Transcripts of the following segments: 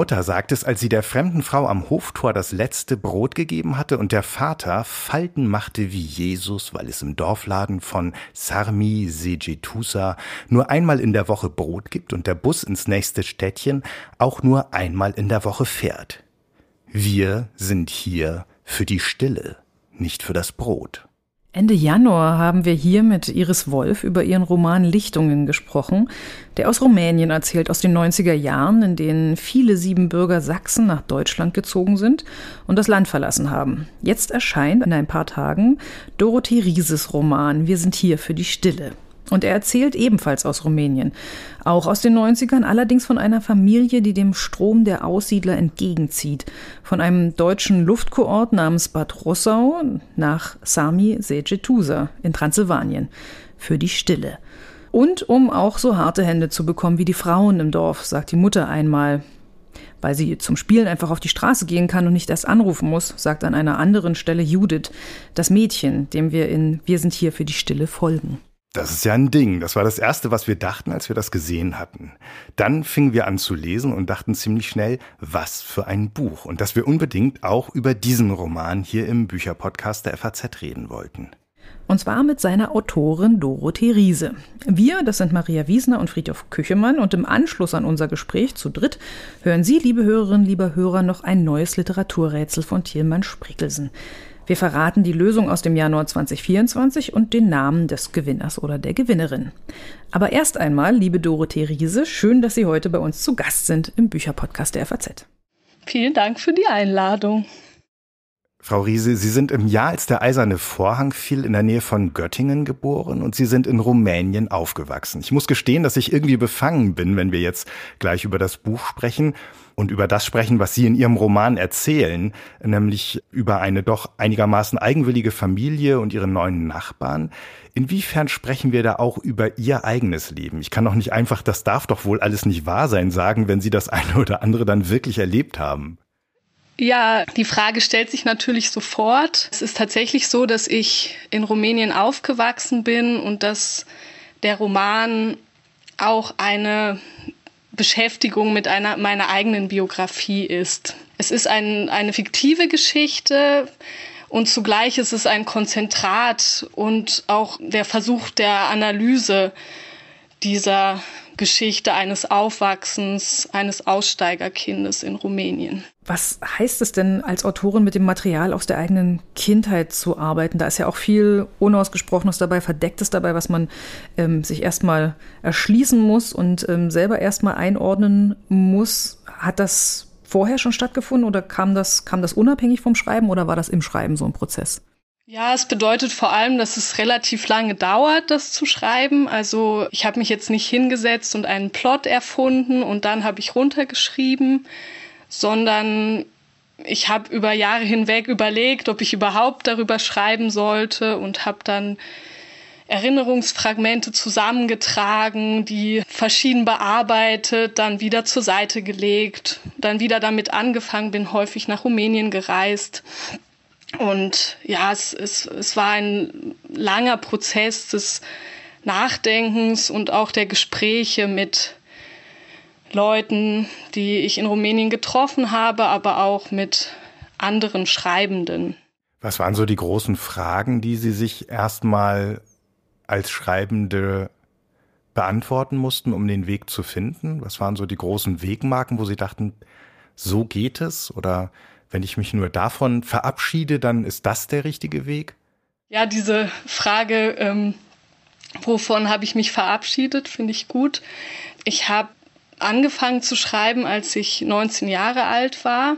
Mutter sagt es, als sie der fremden Frau am Hoftor das letzte Brot gegeben hatte und der Vater Falten machte wie Jesus, weil es im Dorfladen von Sarmi Sejetusa nur einmal in der Woche Brot gibt und der Bus ins nächste Städtchen auch nur einmal in der Woche fährt. Wir sind hier für die Stille, nicht für das Brot. Ende Januar haben wir hier mit Iris Wolf über ihren Roman Lichtungen gesprochen, der aus Rumänien erzählt, aus den 90er Jahren, in denen viele Siebenbürger Sachsen nach Deutschland gezogen sind und das Land verlassen haben. Jetzt erscheint in ein paar Tagen Dorothee Rieses Roman Wir sind hier für die Stille. Und er erzählt ebenfalls aus Rumänien, auch aus den 90ern, allerdings von einer Familie, die dem Strom der Aussiedler entgegenzieht, von einem deutschen Luftkurort namens Bad Rossau nach Sami Sejetusa in Transsilvanien für die Stille. Und um auch so harte Hände zu bekommen wie die Frauen im Dorf, sagt die Mutter einmal, weil sie zum Spielen einfach auf die Straße gehen kann und nicht erst anrufen muss, sagt an einer anderen Stelle Judith, das Mädchen, dem wir in Wir sind hier für die Stille folgen. Das ist ja ein Ding. Das war das Erste, was wir dachten, als wir das gesehen hatten. Dann fingen wir an zu lesen und dachten ziemlich schnell, was für ein Buch. Und dass wir unbedingt auch über diesen Roman hier im Bücherpodcast der FAZ reden wollten. Und zwar mit seiner Autorin Dorothee Riese. Wir, das sind Maria Wiesner und Friedhof Küchemann. Und im Anschluss an unser Gespräch zu dritt hören Sie, liebe Hörerinnen, lieber Hörer, noch ein neues Literaturrätsel von Thielmann Sprickelsen. Wir verraten die Lösung aus dem Januar 2024 und den Namen des Gewinners oder der Gewinnerin. Aber erst einmal, liebe Dorothee Riese, schön, dass Sie heute bei uns zu Gast sind im Bücherpodcast der FAZ. Vielen Dank für die Einladung. Frau Riese, Sie sind im Jahr, als der eiserne Vorhang fiel, in der Nähe von Göttingen geboren und Sie sind in Rumänien aufgewachsen. Ich muss gestehen, dass ich irgendwie befangen bin, wenn wir jetzt gleich über das Buch sprechen und über das sprechen, was Sie in Ihrem Roman erzählen, nämlich über eine doch einigermaßen eigenwillige Familie und ihre neuen Nachbarn. Inwiefern sprechen wir da auch über Ihr eigenes Leben? Ich kann doch nicht einfach, das darf doch wohl alles nicht wahr sein, sagen, wenn Sie das eine oder andere dann wirklich erlebt haben. Ja, die Frage stellt sich natürlich sofort. Es ist tatsächlich so, dass ich in Rumänien aufgewachsen bin und dass der Roman auch eine Beschäftigung mit einer, meiner eigenen Biografie ist. Es ist ein, eine fiktive Geschichte und zugleich ist es ein Konzentrat und auch der Versuch der Analyse dieser Geschichte eines Aufwachsens eines Aussteigerkindes in Rumänien. Was heißt es denn, als Autorin mit dem Material aus der eigenen Kindheit zu arbeiten? Da ist ja auch viel Unausgesprochenes dabei, Verdecktes dabei, was man ähm, sich erstmal erschließen muss und ähm, selber erstmal einordnen muss. Hat das vorher schon stattgefunden oder kam das, kam das unabhängig vom Schreiben oder war das im Schreiben so ein Prozess? Ja, es bedeutet vor allem, dass es relativ lange dauert, das zu schreiben. Also ich habe mich jetzt nicht hingesetzt und einen Plot erfunden und dann habe ich runtergeschrieben, sondern ich habe über Jahre hinweg überlegt, ob ich überhaupt darüber schreiben sollte und habe dann Erinnerungsfragmente zusammengetragen, die verschieden bearbeitet, dann wieder zur Seite gelegt, dann wieder damit angefangen, bin häufig nach Rumänien gereist und ja, es, es, es war ein langer Prozess des Nachdenkens und auch der Gespräche mit Leuten, die ich in Rumänien getroffen habe, aber auch mit anderen Schreibenden. Was waren so die großen Fragen, die Sie sich erstmal als Schreibende beantworten mussten, um den Weg zu finden? Was waren so die großen Wegmarken, wo Sie dachten, so geht es? Oder wenn ich mich nur davon verabschiede, dann ist das der richtige Weg? Ja, diese Frage, ähm, wovon habe ich mich verabschiedet, finde ich gut. Ich habe angefangen zu schreiben, als ich 19 Jahre alt war.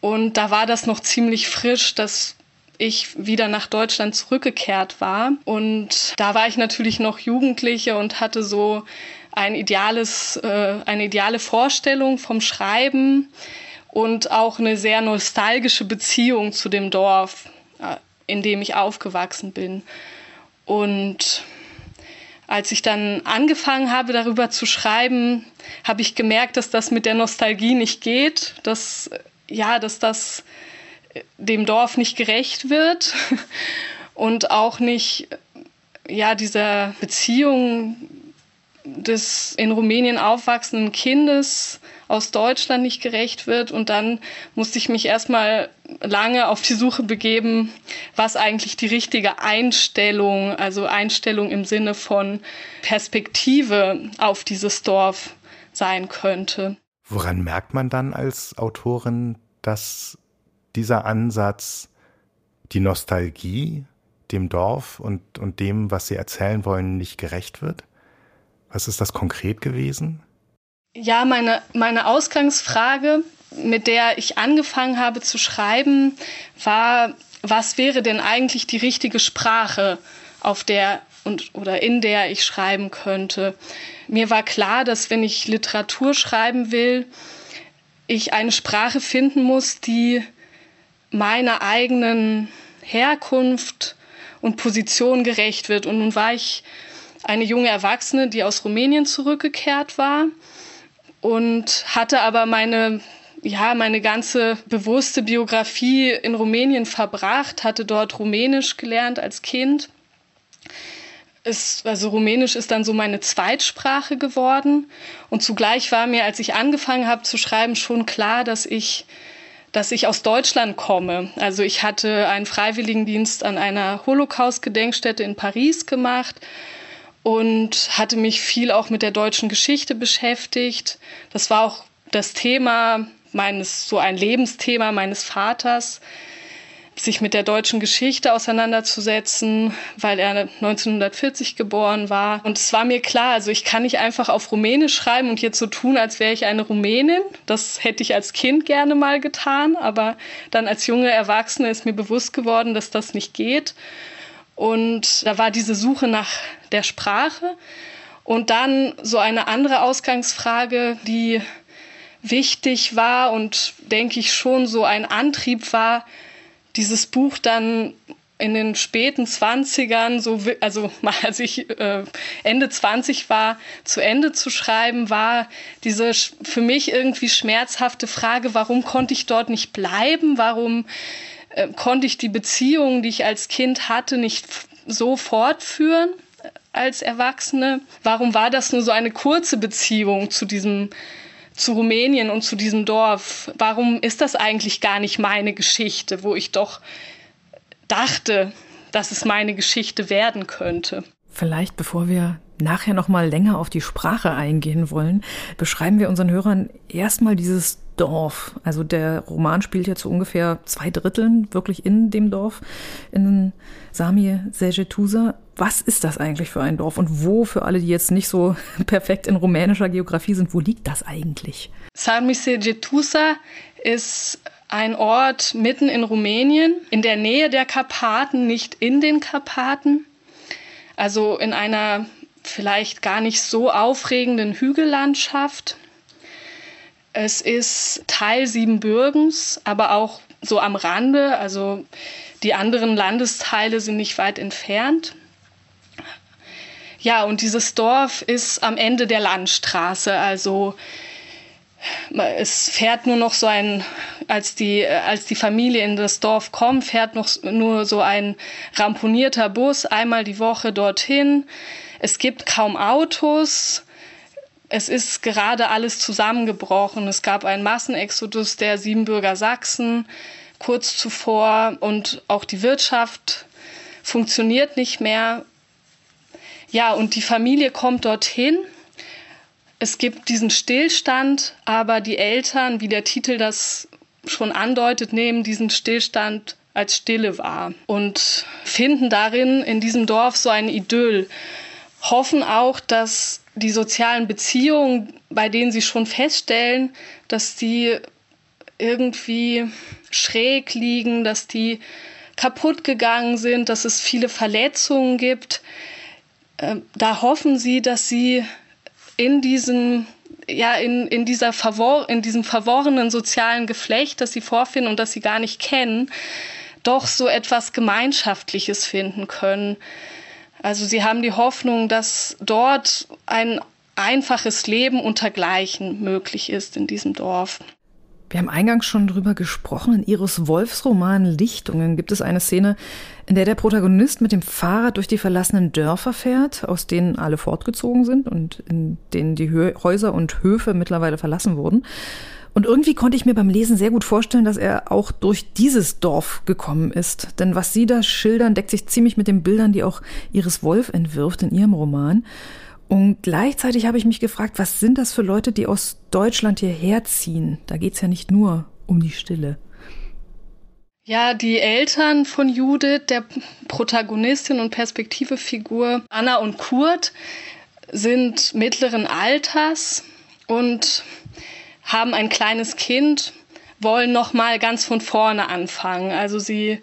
Und da war das noch ziemlich frisch, dass ich wieder nach Deutschland zurückgekehrt war. Und da war ich natürlich noch Jugendliche und hatte so ein ideales, äh, eine ideale Vorstellung vom Schreiben und auch eine sehr nostalgische Beziehung zu dem Dorf, äh, in dem ich aufgewachsen bin. Und als ich dann angefangen habe, darüber zu schreiben, habe ich gemerkt, dass das mit der Nostalgie nicht geht, dass, ja, dass das dem Dorf nicht gerecht wird und auch nicht, ja, dieser Beziehung des in Rumänien aufwachsenden Kindes aus Deutschland nicht gerecht wird. Und dann musste ich mich erstmal lange auf die Suche begeben, was eigentlich die richtige Einstellung, also Einstellung im Sinne von Perspektive auf dieses Dorf sein könnte. Woran merkt man dann als Autorin, dass dieser Ansatz die Nostalgie dem Dorf und, und dem, was Sie erzählen wollen, nicht gerecht wird? Was ist das konkret gewesen? Ja, meine, meine Ausgangsfrage, mit der ich angefangen habe zu schreiben, war, was wäre denn eigentlich die richtige Sprache, auf der und oder in der ich schreiben könnte. Mir war klar, dass wenn ich Literatur schreiben will, ich eine Sprache finden muss, die meiner eigenen Herkunft und Position gerecht wird. Und nun war ich eine junge Erwachsene, die aus Rumänien zurückgekehrt war und hatte aber meine ja, meine ganze bewusste Biografie in Rumänien verbracht, hatte dort Rumänisch gelernt als Kind ist, also Rumänisch ist dann so meine Zweitsprache geworden. Und zugleich war mir, als ich angefangen habe zu schreiben, schon klar, dass ich, dass ich aus Deutschland komme. Also ich hatte einen Freiwilligendienst an einer Holocaust-Gedenkstätte in Paris gemacht und hatte mich viel auch mit der deutschen Geschichte beschäftigt. Das war auch das Thema meines, so ein Lebensthema meines Vaters sich mit der deutschen Geschichte auseinanderzusetzen, weil er 1940 geboren war. Und es war mir klar, also ich kann nicht einfach auf Rumänisch schreiben und jetzt so tun, als wäre ich eine Rumänin. Das hätte ich als Kind gerne mal getan, aber dann als junge Erwachsene ist mir bewusst geworden, dass das nicht geht. Und da war diese Suche nach der Sprache. Und dann so eine andere Ausgangsfrage, die wichtig war und denke ich schon so ein Antrieb war, dieses Buch dann in den späten 20ern, so, also als ich äh, Ende 20 war, zu Ende zu schreiben, war diese für mich irgendwie schmerzhafte Frage, warum konnte ich dort nicht bleiben? Warum äh, konnte ich die Beziehungen, die ich als Kind hatte, nicht so fortführen äh, als Erwachsene? Warum war das nur so eine kurze Beziehung zu diesem zu Rumänien und zu diesem Dorf. Warum ist das eigentlich gar nicht meine Geschichte, wo ich doch dachte, dass es meine Geschichte werden könnte? Vielleicht, bevor wir nachher noch mal länger auf die Sprache eingehen wollen, beschreiben wir unseren Hörern erstmal dieses Dorf. Also der Roman spielt ja zu ungefähr zwei Dritteln wirklich in dem Dorf in Samie Sejetusa. Was ist das eigentlich für ein Dorf und wo, für alle, die jetzt nicht so perfekt in rumänischer Geografie sind, wo liegt das eigentlich? Sami Sejetusa ist ein Ort mitten in Rumänien, in der Nähe der Karpaten, nicht in den Karpaten. Also in einer vielleicht gar nicht so aufregenden Hügellandschaft. Es ist Teil Siebenbürgens, aber auch so am Rande. Also die anderen Landesteile sind nicht weit entfernt. Ja, und dieses Dorf ist am Ende der Landstraße. Also es fährt nur noch so ein, als die, als die Familie in das Dorf kommt, fährt noch nur so ein ramponierter Bus einmal die Woche dorthin. Es gibt kaum Autos. Es ist gerade alles zusammengebrochen. Es gab einen Massenexodus der Siebenbürger Sachsen kurz zuvor und auch die Wirtschaft funktioniert nicht mehr. Ja, und die Familie kommt dorthin. Es gibt diesen Stillstand, aber die Eltern, wie der Titel das schon andeutet, nehmen diesen Stillstand als Stille wahr und finden darin in diesem Dorf so ein Idyll hoffen auch, dass die sozialen Beziehungen, bei denen sie schon feststellen, dass die irgendwie schräg liegen, dass die kaputt gegangen sind, dass es viele Verletzungen gibt, äh, da hoffen sie, dass sie in diesem ja, in, in, dieser verwor in diesem verworrenen sozialen Geflecht, das sie vorfinden und das sie gar nicht kennen, doch so etwas Gemeinschaftliches finden können. Also sie haben die Hoffnung, dass dort ein einfaches Leben untergleichen möglich ist in diesem Dorf. Wir haben eingangs schon drüber gesprochen. In Iris Wolfs Roman Lichtungen gibt es eine Szene, in der der Protagonist mit dem Fahrrad durch die verlassenen Dörfer fährt, aus denen alle fortgezogen sind und in denen die Häuser und Höfe mittlerweile verlassen wurden. Und irgendwie konnte ich mir beim Lesen sehr gut vorstellen, dass er auch durch dieses Dorf gekommen ist. Denn was Sie da schildern, deckt sich ziemlich mit den Bildern, die auch Iris Wolf entwirft in ihrem Roman. Und gleichzeitig habe ich mich gefragt, was sind das für Leute, die aus Deutschland hierher ziehen? Da geht es ja nicht nur um die Stille. Ja, die Eltern von Judith, der Protagonistin und Perspektivefigur Anna und Kurt, sind mittleren Alters und haben ein kleines Kind, wollen noch mal ganz von vorne anfangen. Also sie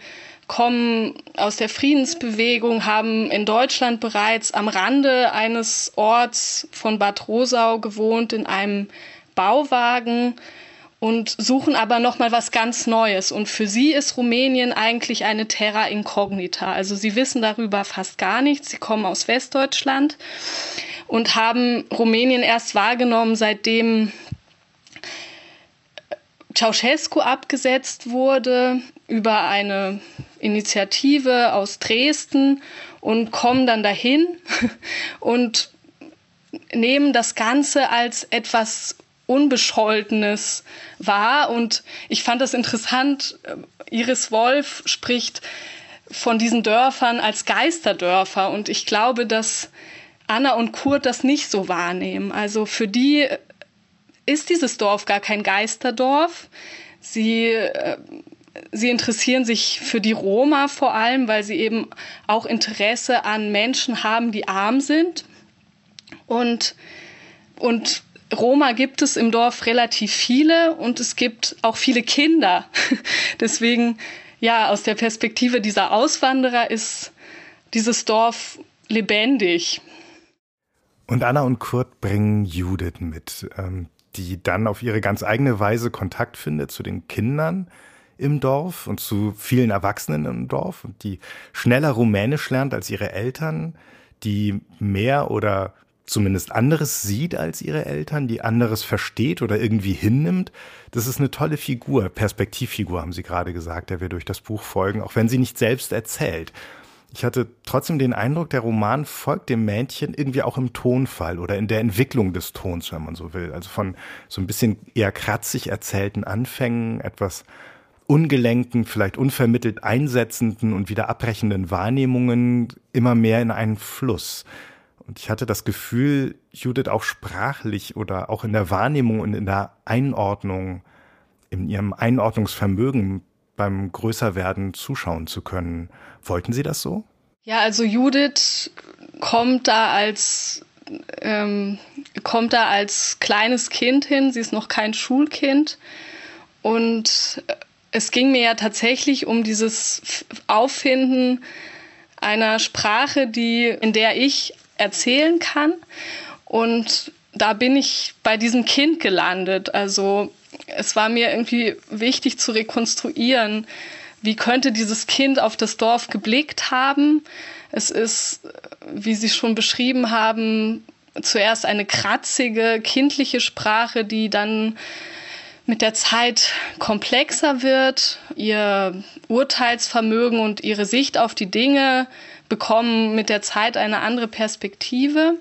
kommen aus der Friedensbewegung, haben in Deutschland bereits am Rande eines Orts von Bad Rosau gewohnt, in einem Bauwagen und suchen aber noch mal was ganz Neues. Und für sie ist Rumänien eigentlich eine Terra Incognita. Also sie wissen darüber fast gar nichts. Sie kommen aus Westdeutschland und haben Rumänien erst wahrgenommen, seitdem Ceausescu abgesetzt wurde über eine Initiative aus Dresden und kommen dann dahin und nehmen das Ganze als etwas Unbescholtenes wahr. Und ich fand das interessant, Iris Wolf spricht von diesen Dörfern als Geisterdörfer. Und ich glaube, dass Anna und Kurt das nicht so wahrnehmen. Also für die ist dieses Dorf gar kein Geisterdorf. Sie äh, sie interessieren sich für die Roma vor allem, weil sie eben auch Interesse an Menschen haben, die arm sind. Und, und Roma gibt es im Dorf relativ viele und es gibt auch viele Kinder. Deswegen, ja, aus der Perspektive dieser Auswanderer ist dieses Dorf lebendig. Und Anna und Kurt bringen Judith mit, ähm, die dann auf ihre ganz eigene Weise Kontakt findet zu den Kindern im Dorf und zu vielen Erwachsenen im Dorf und die schneller Rumänisch lernt als ihre Eltern, die mehr oder zumindest anderes sieht als ihre Eltern, die anderes versteht oder irgendwie hinnimmt. Das ist eine tolle Figur, Perspektivfigur, haben Sie gerade gesagt, der wir durch das Buch folgen, auch wenn sie nicht selbst erzählt. Ich hatte trotzdem den Eindruck, der Roman folgt dem Mädchen irgendwie auch im Tonfall oder in der Entwicklung des Tons, wenn man so will. Also von so ein bisschen eher kratzig erzählten Anfängen, etwas ungelenken, vielleicht unvermittelt einsetzenden und wieder abbrechenden Wahrnehmungen immer mehr in einen Fluss. Und ich hatte das Gefühl, Judith auch sprachlich oder auch in der Wahrnehmung und in der Einordnung, in ihrem Einordnungsvermögen beim Größerwerden zuschauen zu können. Wollten Sie das so? Ja, also Judith kommt da als ähm, kommt da als kleines Kind hin. Sie ist noch kein Schulkind und es ging mir ja tatsächlich um dieses Auffinden einer Sprache, die, in der ich erzählen kann. Und da bin ich bei diesem Kind gelandet. Also es war mir irgendwie wichtig zu rekonstruieren, wie könnte dieses Kind auf das Dorf geblickt haben. Es ist, wie Sie schon beschrieben haben, zuerst eine kratzige, kindliche Sprache, die dann mit der Zeit komplexer wird. Ihr Urteilsvermögen und ihre Sicht auf die Dinge bekommen mit der Zeit eine andere Perspektive.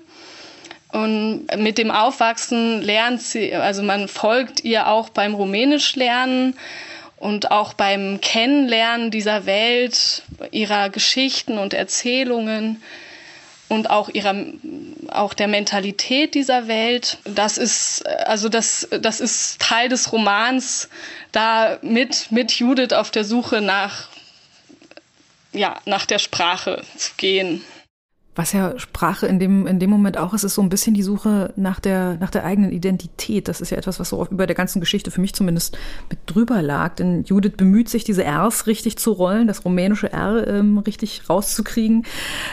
Und mit dem Aufwachsen lernt sie, also man folgt ihr auch beim Rumänisch lernen und auch beim Kennenlernen dieser Welt, ihrer Geschichten und Erzählungen und auch ihrer auch der Mentalität dieser Welt. Das ist also das das ist Teil des Romans, da mit mit Judith auf der Suche nach ja nach der Sprache zu gehen. Was ja Sprache in dem, in dem Moment auch ist, ist so ein bisschen die Suche nach der, nach der eigenen Identität. Das ist ja etwas, was so über der ganzen Geschichte für mich zumindest mit drüber lag. Denn Judith bemüht sich, diese Rs richtig zu rollen, das rumänische R ähm, richtig rauszukriegen.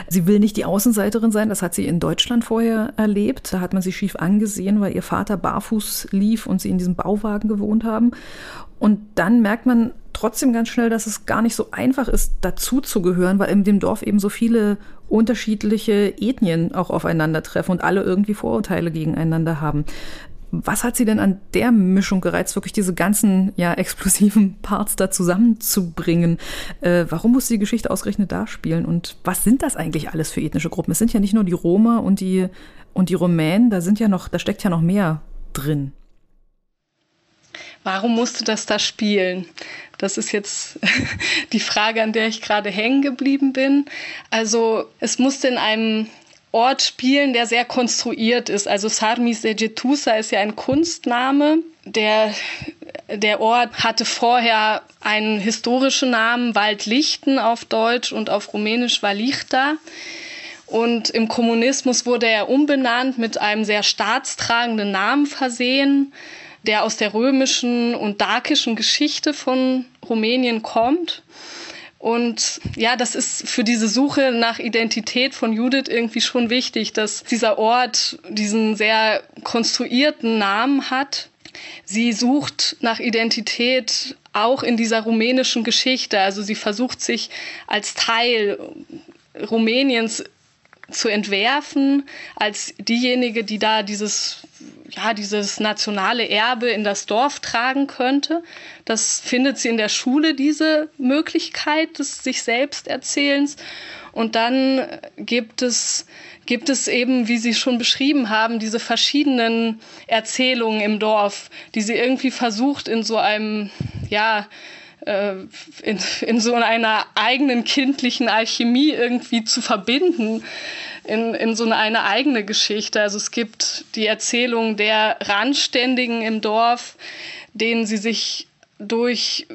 Sie will nicht die Außenseiterin sein. Das hat sie in Deutschland vorher erlebt. Da hat man sie schief angesehen, weil ihr Vater barfuß lief und sie in diesem Bauwagen gewohnt haben. Und dann merkt man trotzdem ganz schnell, dass es gar nicht so einfach ist, dazu zu gehören, weil in dem Dorf eben so viele unterschiedliche Ethnien auch aufeinandertreffen und alle irgendwie Vorurteile gegeneinander haben. Was hat Sie denn an der Mischung gereizt, wirklich diese ganzen ja explosiven Parts da zusammenzubringen? Äh, warum muss die Geschichte ausgerechnet da spielen? Und was sind das eigentlich alles für ethnische Gruppen? Es sind ja nicht nur die Roma und die und die Rumänen, da sind ja noch, da steckt ja noch mehr drin. Warum musste das da spielen? Das ist jetzt die Frage, an der ich gerade hängen geblieben bin. Also es musste in einem Ort spielen, der sehr konstruiert ist. Also Sarmis de Jetusa ist ja ein Kunstname. Der, der Ort hatte vorher einen historischen Namen, Waldlichten auf Deutsch und auf Rumänisch Valichta. Und im Kommunismus wurde er umbenannt, mit einem sehr staatstragenden Namen versehen, der aus der römischen und dakischen Geschichte von Rumänien kommt. Und ja, das ist für diese Suche nach Identität von Judith irgendwie schon wichtig, dass dieser Ort diesen sehr konstruierten Namen hat. Sie sucht nach Identität auch in dieser rumänischen Geschichte. Also sie versucht sich als Teil Rumäniens zu entwerfen, als diejenige, die da dieses ja, dieses nationale Erbe in das Dorf tragen könnte. Das findet sie in der Schule, diese Möglichkeit des sich selbst Erzählens. Und dann gibt es, gibt es eben, wie Sie schon beschrieben haben, diese verschiedenen Erzählungen im Dorf, die sie irgendwie versucht in so einem, ja, in, in so einer eigenen kindlichen Alchemie irgendwie zu verbinden in, in so eine eigene Geschichte. Also es gibt die Erzählung der Randständigen im Dorf, denen sie sich durch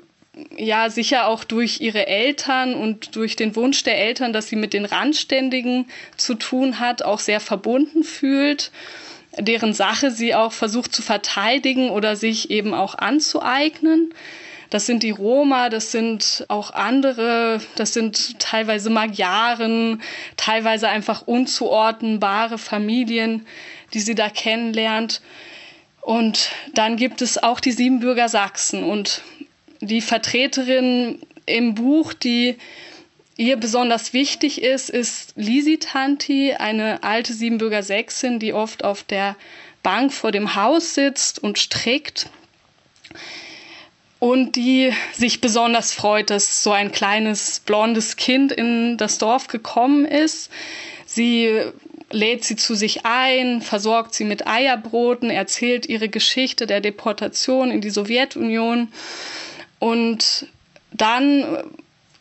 ja sicher auch durch ihre Eltern und durch den Wunsch der Eltern, dass sie mit den Randständigen zu tun hat, auch sehr verbunden fühlt, deren Sache sie auch versucht zu verteidigen oder sich eben auch anzueignen. Das sind die Roma, das sind auch andere, das sind teilweise Magyaren, teilweise einfach unzuordnenbare Familien, die sie da kennenlernt. Und dann gibt es auch die Siebenbürger Sachsen und die Vertreterin im Buch, die ihr besonders wichtig ist, ist Lisi Tanti, eine alte Siebenbürger Sächsin, die oft auf der Bank vor dem Haus sitzt und strickt und die sich besonders freut, dass so ein kleines blondes Kind in das Dorf gekommen ist. Sie lädt sie zu sich ein, versorgt sie mit Eierbroten, erzählt ihre Geschichte der Deportation in die Sowjetunion und dann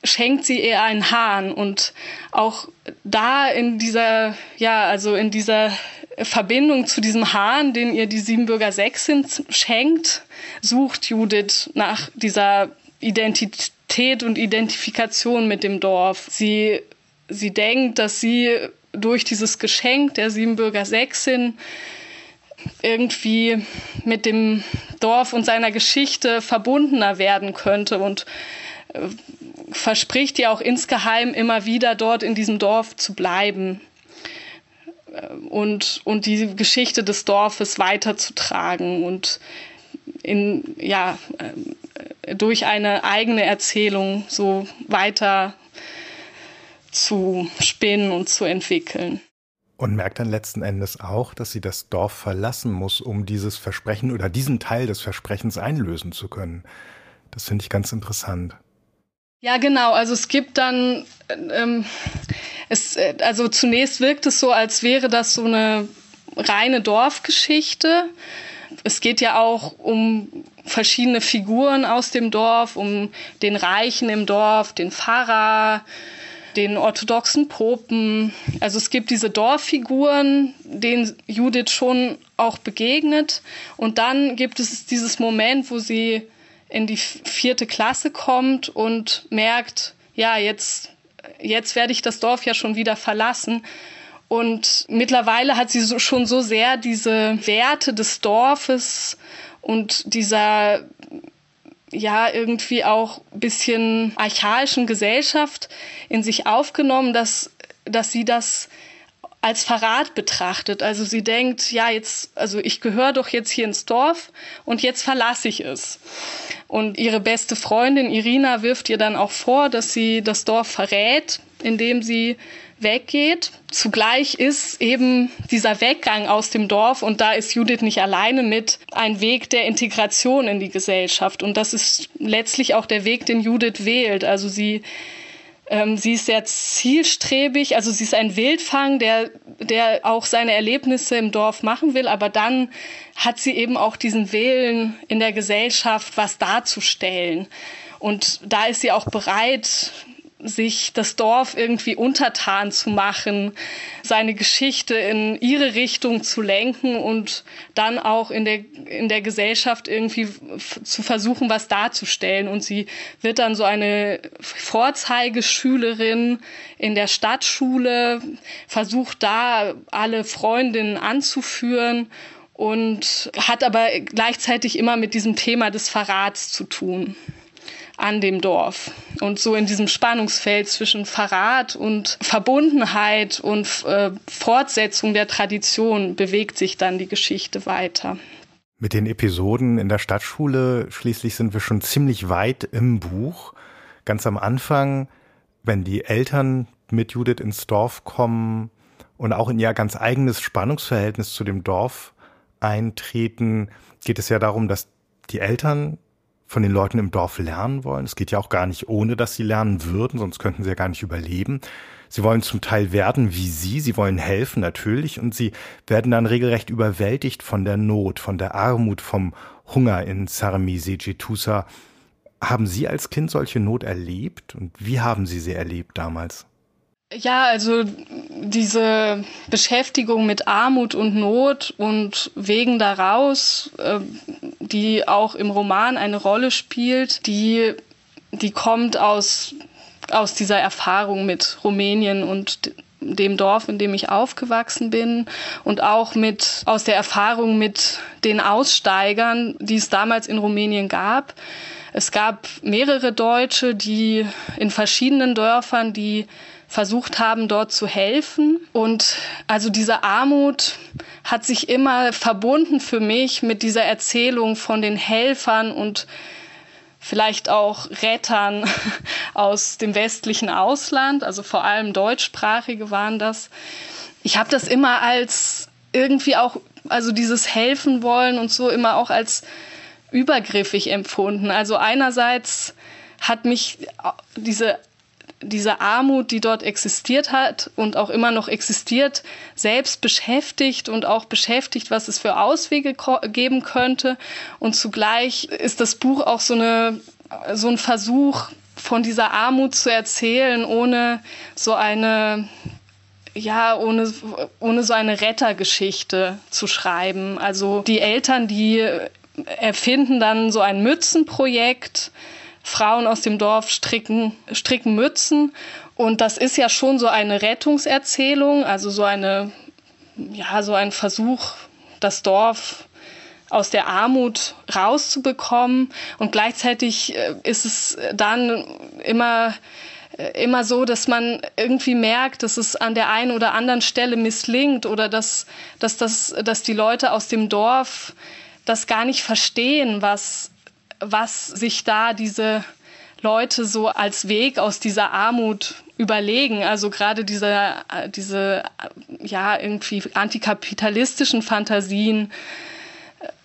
schenkt sie ihr einen Hahn und auch da in dieser ja also in dieser Verbindung zu diesem Hahn, den ihr die Siebenbürger Sächsin schenkt, sucht Judith nach dieser Identität und Identifikation mit dem Dorf. Sie, sie denkt, dass sie durch dieses Geschenk der Siebenbürger Sächsin irgendwie mit dem Dorf und seiner Geschichte verbundener werden könnte und äh, verspricht ihr auch insgeheim immer wieder dort in diesem Dorf zu bleiben und, und die Geschichte des Dorfes weiterzutragen und in, ja, äh, durch eine eigene Erzählung so weiter zu spinnen und zu entwickeln. Und merkt dann letzten Endes auch, dass sie das Dorf verlassen muss, um dieses Versprechen oder diesen Teil des Versprechens einlösen zu können. Das finde ich ganz interessant. Ja, genau. Also es gibt dann, ähm, es, äh, also zunächst wirkt es so, als wäre das so eine reine Dorfgeschichte. Es geht ja auch um verschiedene Figuren aus dem Dorf, um den Reichen im Dorf, den Pfarrer, den orthodoxen Popen. Also es gibt diese Dorffiguren, denen Judith schon auch begegnet. Und dann gibt es dieses Moment, wo sie in die vierte Klasse kommt und merkt, ja, jetzt, jetzt werde ich das Dorf ja schon wieder verlassen. Und mittlerweile hat sie so, schon so sehr diese Werte des Dorfes und dieser ja irgendwie auch bisschen archaischen Gesellschaft in sich aufgenommen, dass, dass sie das als Verrat betrachtet. Also sie denkt, ja, jetzt, also ich gehöre doch jetzt hier ins Dorf und jetzt verlasse ich es. Und ihre beste Freundin Irina wirft ihr dann auch vor, dass sie das Dorf verrät indem sie weggeht. Zugleich ist eben dieser Weggang aus dem Dorf, und da ist Judith nicht alleine mit, ein Weg der Integration in die Gesellschaft. Und das ist letztlich auch der Weg, den Judith wählt. Also sie ähm, sie ist sehr zielstrebig, also sie ist ein Wildfang, der, der auch seine Erlebnisse im Dorf machen will, aber dann hat sie eben auch diesen Willen in der Gesellschaft, was darzustellen. Und da ist sie auch bereit, sich das Dorf irgendwie untertan zu machen, seine Geschichte in ihre Richtung zu lenken und dann auch in der, in der Gesellschaft irgendwie zu versuchen, was darzustellen. Und sie wird dann so eine Vorzeigeschülerin in der Stadtschule, versucht da alle Freundinnen anzuführen und hat aber gleichzeitig immer mit diesem Thema des Verrats zu tun an dem Dorf. Und so in diesem Spannungsfeld zwischen Verrat und Verbundenheit und äh, Fortsetzung der Tradition bewegt sich dann die Geschichte weiter. Mit den Episoden in der Stadtschule schließlich sind wir schon ziemlich weit im Buch. Ganz am Anfang, wenn die Eltern mit Judith ins Dorf kommen und auch in ihr ganz eigenes Spannungsverhältnis zu dem Dorf eintreten, geht es ja darum, dass die Eltern von den Leuten im Dorf lernen wollen. Es geht ja auch gar nicht ohne, dass sie lernen würden, sonst könnten sie ja gar nicht überleben. Sie wollen zum Teil werden wie sie, sie wollen helfen natürlich und sie werden dann regelrecht überwältigt von der Not, von der Armut, vom Hunger in Sarmisi, Jetusa. Haben Sie als Kind solche Not erlebt und wie haben Sie sie erlebt damals? Ja, also diese Beschäftigung mit Armut und Not und Wegen daraus, äh, die auch im Roman eine Rolle spielt, die, die kommt aus, aus dieser Erfahrung mit Rumänien und dem Dorf, in dem ich aufgewachsen bin und auch mit aus der Erfahrung mit den Aussteigern, die es damals in Rumänien gab. Es gab mehrere Deutsche, die in verschiedenen Dörfern, die versucht haben, dort zu helfen. Und also diese Armut hat sich immer verbunden für mich mit dieser Erzählung von den Helfern und vielleicht auch Rettern aus dem westlichen Ausland, also vor allem deutschsprachige waren das. Ich habe das immer als irgendwie auch, also dieses Helfen wollen und so immer auch als übergriffig empfunden. Also einerseits hat mich diese diese Armut, die dort existiert hat und auch immer noch existiert, selbst beschäftigt und auch beschäftigt, was es für Auswege geben könnte. Und zugleich ist das Buch auch so, eine, so ein Versuch, von dieser Armut zu erzählen, ohne so eine ja, ohne, ohne so eine Rettergeschichte zu schreiben. Also die Eltern, die erfinden dann so ein Mützenprojekt, Frauen aus dem Dorf stricken, stricken Mützen. Und das ist ja schon so eine Rettungserzählung, also so eine, ja, so ein Versuch, das Dorf aus der Armut rauszubekommen. Und gleichzeitig äh, ist es dann immer, äh, immer so, dass man irgendwie merkt, dass es an der einen oder anderen Stelle misslingt oder dass, dass, dass, dass die Leute aus dem Dorf das gar nicht verstehen, was, was sich da diese Leute so als Weg aus dieser Armut überlegen. Also gerade diese, diese ja, irgendwie antikapitalistischen Fantasien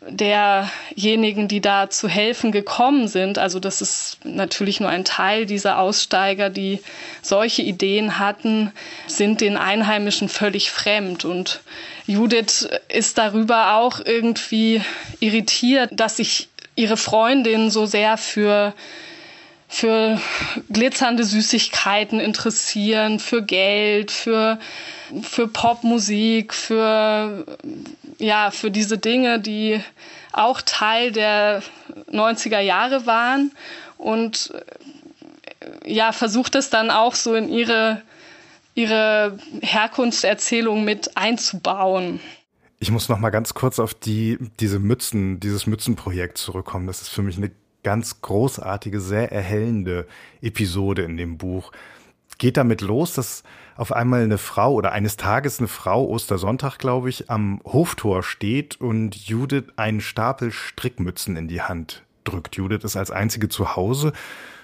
derjenigen, die da zu helfen gekommen sind. Also das ist natürlich nur ein Teil dieser Aussteiger, die solche Ideen hatten, sind den Einheimischen völlig fremd. Und Judith ist darüber auch irgendwie irritiert, dass sich ihre Freundin so sehr für für glitzernde Süßigkeiten interessieren, für Geld, für, für Popmusik, für, ja, für diese Dinge, die auch Teil der 90er Jahre waren und ja, versucht es dann auch so in ihre, ihre Herkunftserzählung mit einzubauen. Ich muss noch mal ganz kurz auf die, diese Mützen, dieses Mützenprojekt zurückkommen. Das ist für mich eine ganz großartige, sehr erhellende Episode in dem Buch. Geht damit los, dass auf einmal eine Frau oder eines Tages eine Frau, Ostersonntag, glaube ich, am Hoftor steht und Judith einen Stapel Strickmützen in die Hand drückt. Judith ist als einzige zu Hause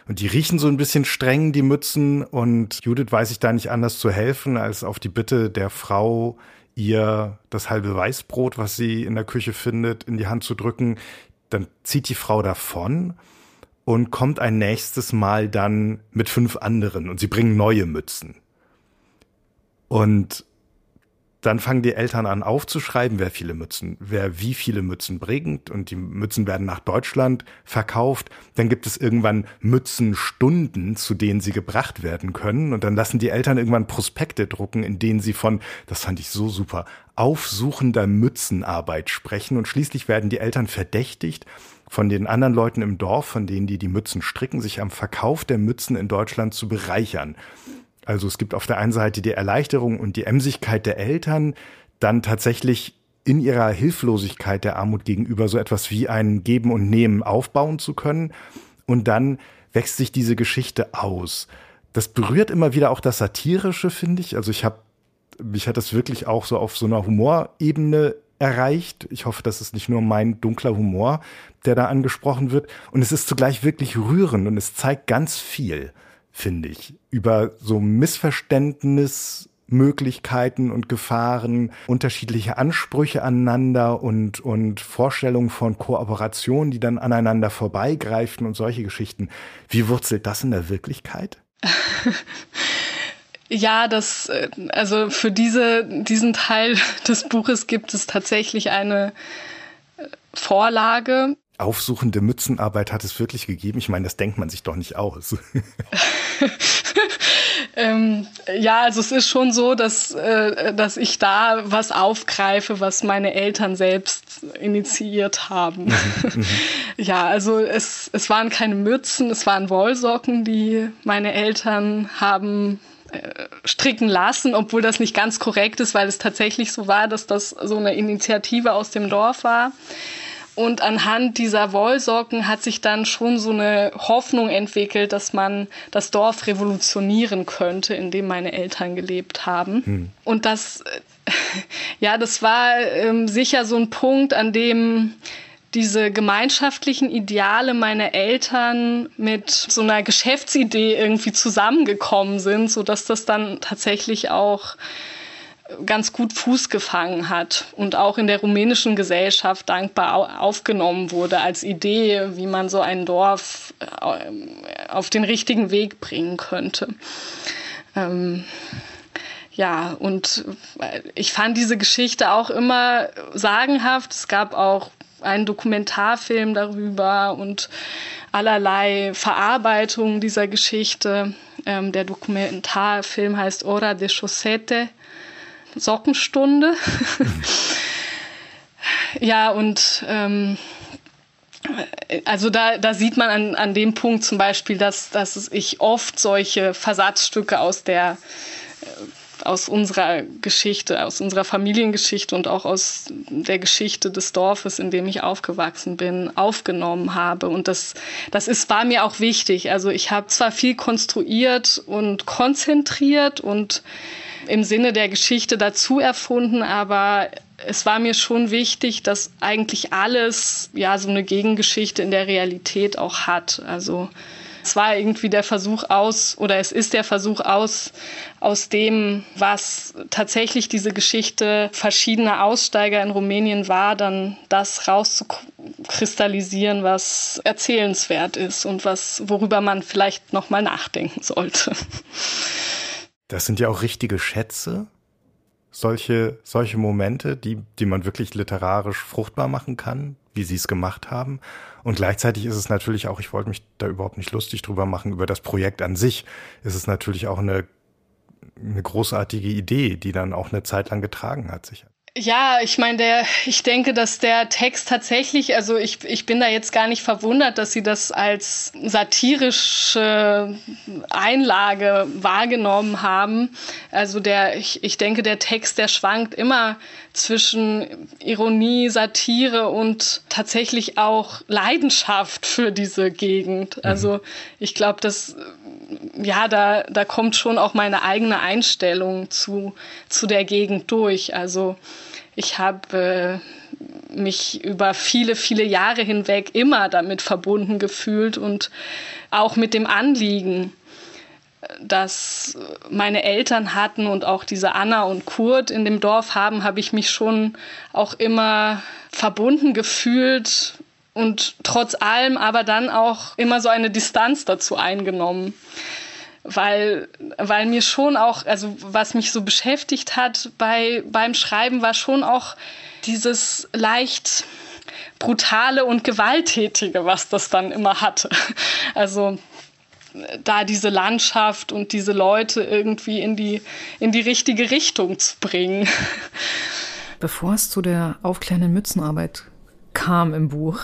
Und die riechen so ein bisschen streng, die Mützen. Und Judith weiß sich da nicht anders zu helfen, als auf die Bitte der Frau, ihr das halbe Weißbrot, was sie in der Küche findet, in die Hand zu drücken. Dann zieht die Frau davon und kommt ein nächstes Mal dann mit fünf anderen und sie bringen neue Mützen. Und dann fangen die Eltern an aufzuschreiben, wer viele Mützen, wer wie viele Mützen bringt und die Mützen werden nach Deutschland verkauft. Dann gibt es irgendwann Mützenstunden, zu denen sie gebracht werden können und dann lassen die Eltern irgendwann Prospekte drucken, in denen sie von, das fand ich so super, aufsuchender Mützenarbeit sprechen und schließlich werden die Eltern verdächtigt, von den anderen Leuten im Dorf, von denen die die Mützen stricken, sich am Verkauf der Mützen in Deutschland zu bereichern. Also es gibt auf der einen Seite die Erleichterung und die Emsigkeit der Eltern, dann tatsächlich in ihrer Hilflosigkeit der Armut gegenüber so etwas wie ein Geben und Nehmen aufbauen zu können. Und dann wächst sich diese Geschichte aus. Das berührt immer wieder auch das Satirische, finde ich. Also ich habe, mich hat das wirklich auch so auf so einer Humorebene erreicht. Ich hoffe, das ist nicht nur mein dunkler Humor, der da angesprochen wird. Und es ist zugleich wirklich rührend und es zeigt ganz viel finde ich, über so Missverständnismöglichkeiten und Gefahren, unterschiedliche Ansprüche aneinander und, und Vorstellungen von Kooperation, die dann aneinander vorbeigreifen und solche Geschichten. Wie wurzelt das in der Wirklichkeit? Ja, das, äh, also für diese, diesen Teil des Buches gibt es tatsächlich eine äh, Vorlage, aufsuchende Mützenarbeit hat es wirklich gegeben? Ich meine, das denkt man sich doch nicht aus. ähm, ja, also es ist schon so, dass, äh, dass ich da was aufgreife, was meine Eltern selbst initiiert haben. Mhm, ja, also es, es waren keine Mützen, es waren Wollsocken, die meine Eltern haben äh, stricken lassen, obwohl das nicht ganz korrekt ist, weil es tatsächlich so war, dass das so eine Initiative aus dem Dorf war. Und anhand dieser Wollsocken hat sich dann schon so eine Hoffnung entwickelt, dass man das Dorf revolutionieren könnte, in dem meine Eltern gelebt haben. Hm. Und das, ja, das war ähm, sicher so ein Punkt, an dem diese gemeinschaftlichen Ideale meiner Eltern mit so einer Geschäftsidee irgendwie zusammengekommen sind, so dass das dann tatsächlich auch ganz gut Fuß gefangen hat und auch in der rumänischen Gesellschaft dankbar aufgenommen wurde als Idee, wie man so ein Dorf äh, auf den richtigen Weg bringen könnte. Ähm, ja, und ich fand diese Geschichte auch immer sagenhaft. Es gab auch einen Dokumentarfilm darüber und allerlei Verarbeitungen dieser Geschichte. Ähm, der Dokumentarfilm heißt Hora de Chaussette Sockenstunde. ja, und ähm, also da, da sieht man an, an dem Punkt zum Beispiel, dass, dass ich oft solche Versatzstücke aus der äh, aus unserer Geschichte, aus unserer Familiengeschichte und auch aus der Geschichte des Dorfes, in dem ich aufgewachsen bin, aufgenommen habe. Und das, das ist, war mir auch wichtig. Also ich habe zwar viel konstruiert und konzentriert und im Sinne der Geschichte dazu erfunden, aber es war mir schon wichtig, dass eigentlich alles ja so eine Gegengeschichte in der Realität auch hat. Also es war irgendwie der Versuch aus, oder es ist der Versuch aus, aus dem, was tatsächlich diese Geschichte verschiedener Aussteiger in Rumänien war, dann das rauszukristallisieren, was erzählenswert ist und was, worüber man vielleicht nochmal nachdenken sollte. Das sind ja auch richtige Schätze, solche, solche Momente, die, die man wirklich literarisch fruchtbar machen kann, wie sie es gemacht haben. Und gleichzeitig ist es natürlich auch, ich wollte mich da überhaupt nicht lustig drüber machen, über das Projekt an sich, ist es natürlich auch eine, eine großartige Idee, die dann auch eine Zeit lang getragen hat, sicher. Ja, ich meine, der, ich denke, dass der Text tatsächlich, also ich, ich bin da jetzt gar nicht verwundert, dass sie das als satirische Einlage wahrgenommen haben. Also der, ich, ich denke, der Text, der schwankt immer zwischen Ironie, Satire und tatsächlich auch Leidenschaft für diese Gegend. Mhm. Also ich glaube, dass ja, da, da kommt schon auch meine eigene Einstellung zu, zu der Gegend durch. Also ich habe mich über viele, viele Jahre hinweg immer damit verbunden gefühlt und auch mit dem Anliegen, das meine Eltern hatten und auch diese Anna und Kurt in dem Dorf haben, habe ich mich schon auch immer verbunden gefühlt und trotz allem aber dann auch immer so eine Distanz dazu eingenommen. Weil, weil mir schon auch, also was mich so beschäftigt hat bei, beim Schreiben, war schon auch dieses leicht brutale und gewalttätige, was das dann immer hatte. Also da diese Landschaft und diese Leute irgendwie in die, in die richtige Richtung zu bringen. Bevor es zu der aufklärenden Mützenarbeit kam im Buch,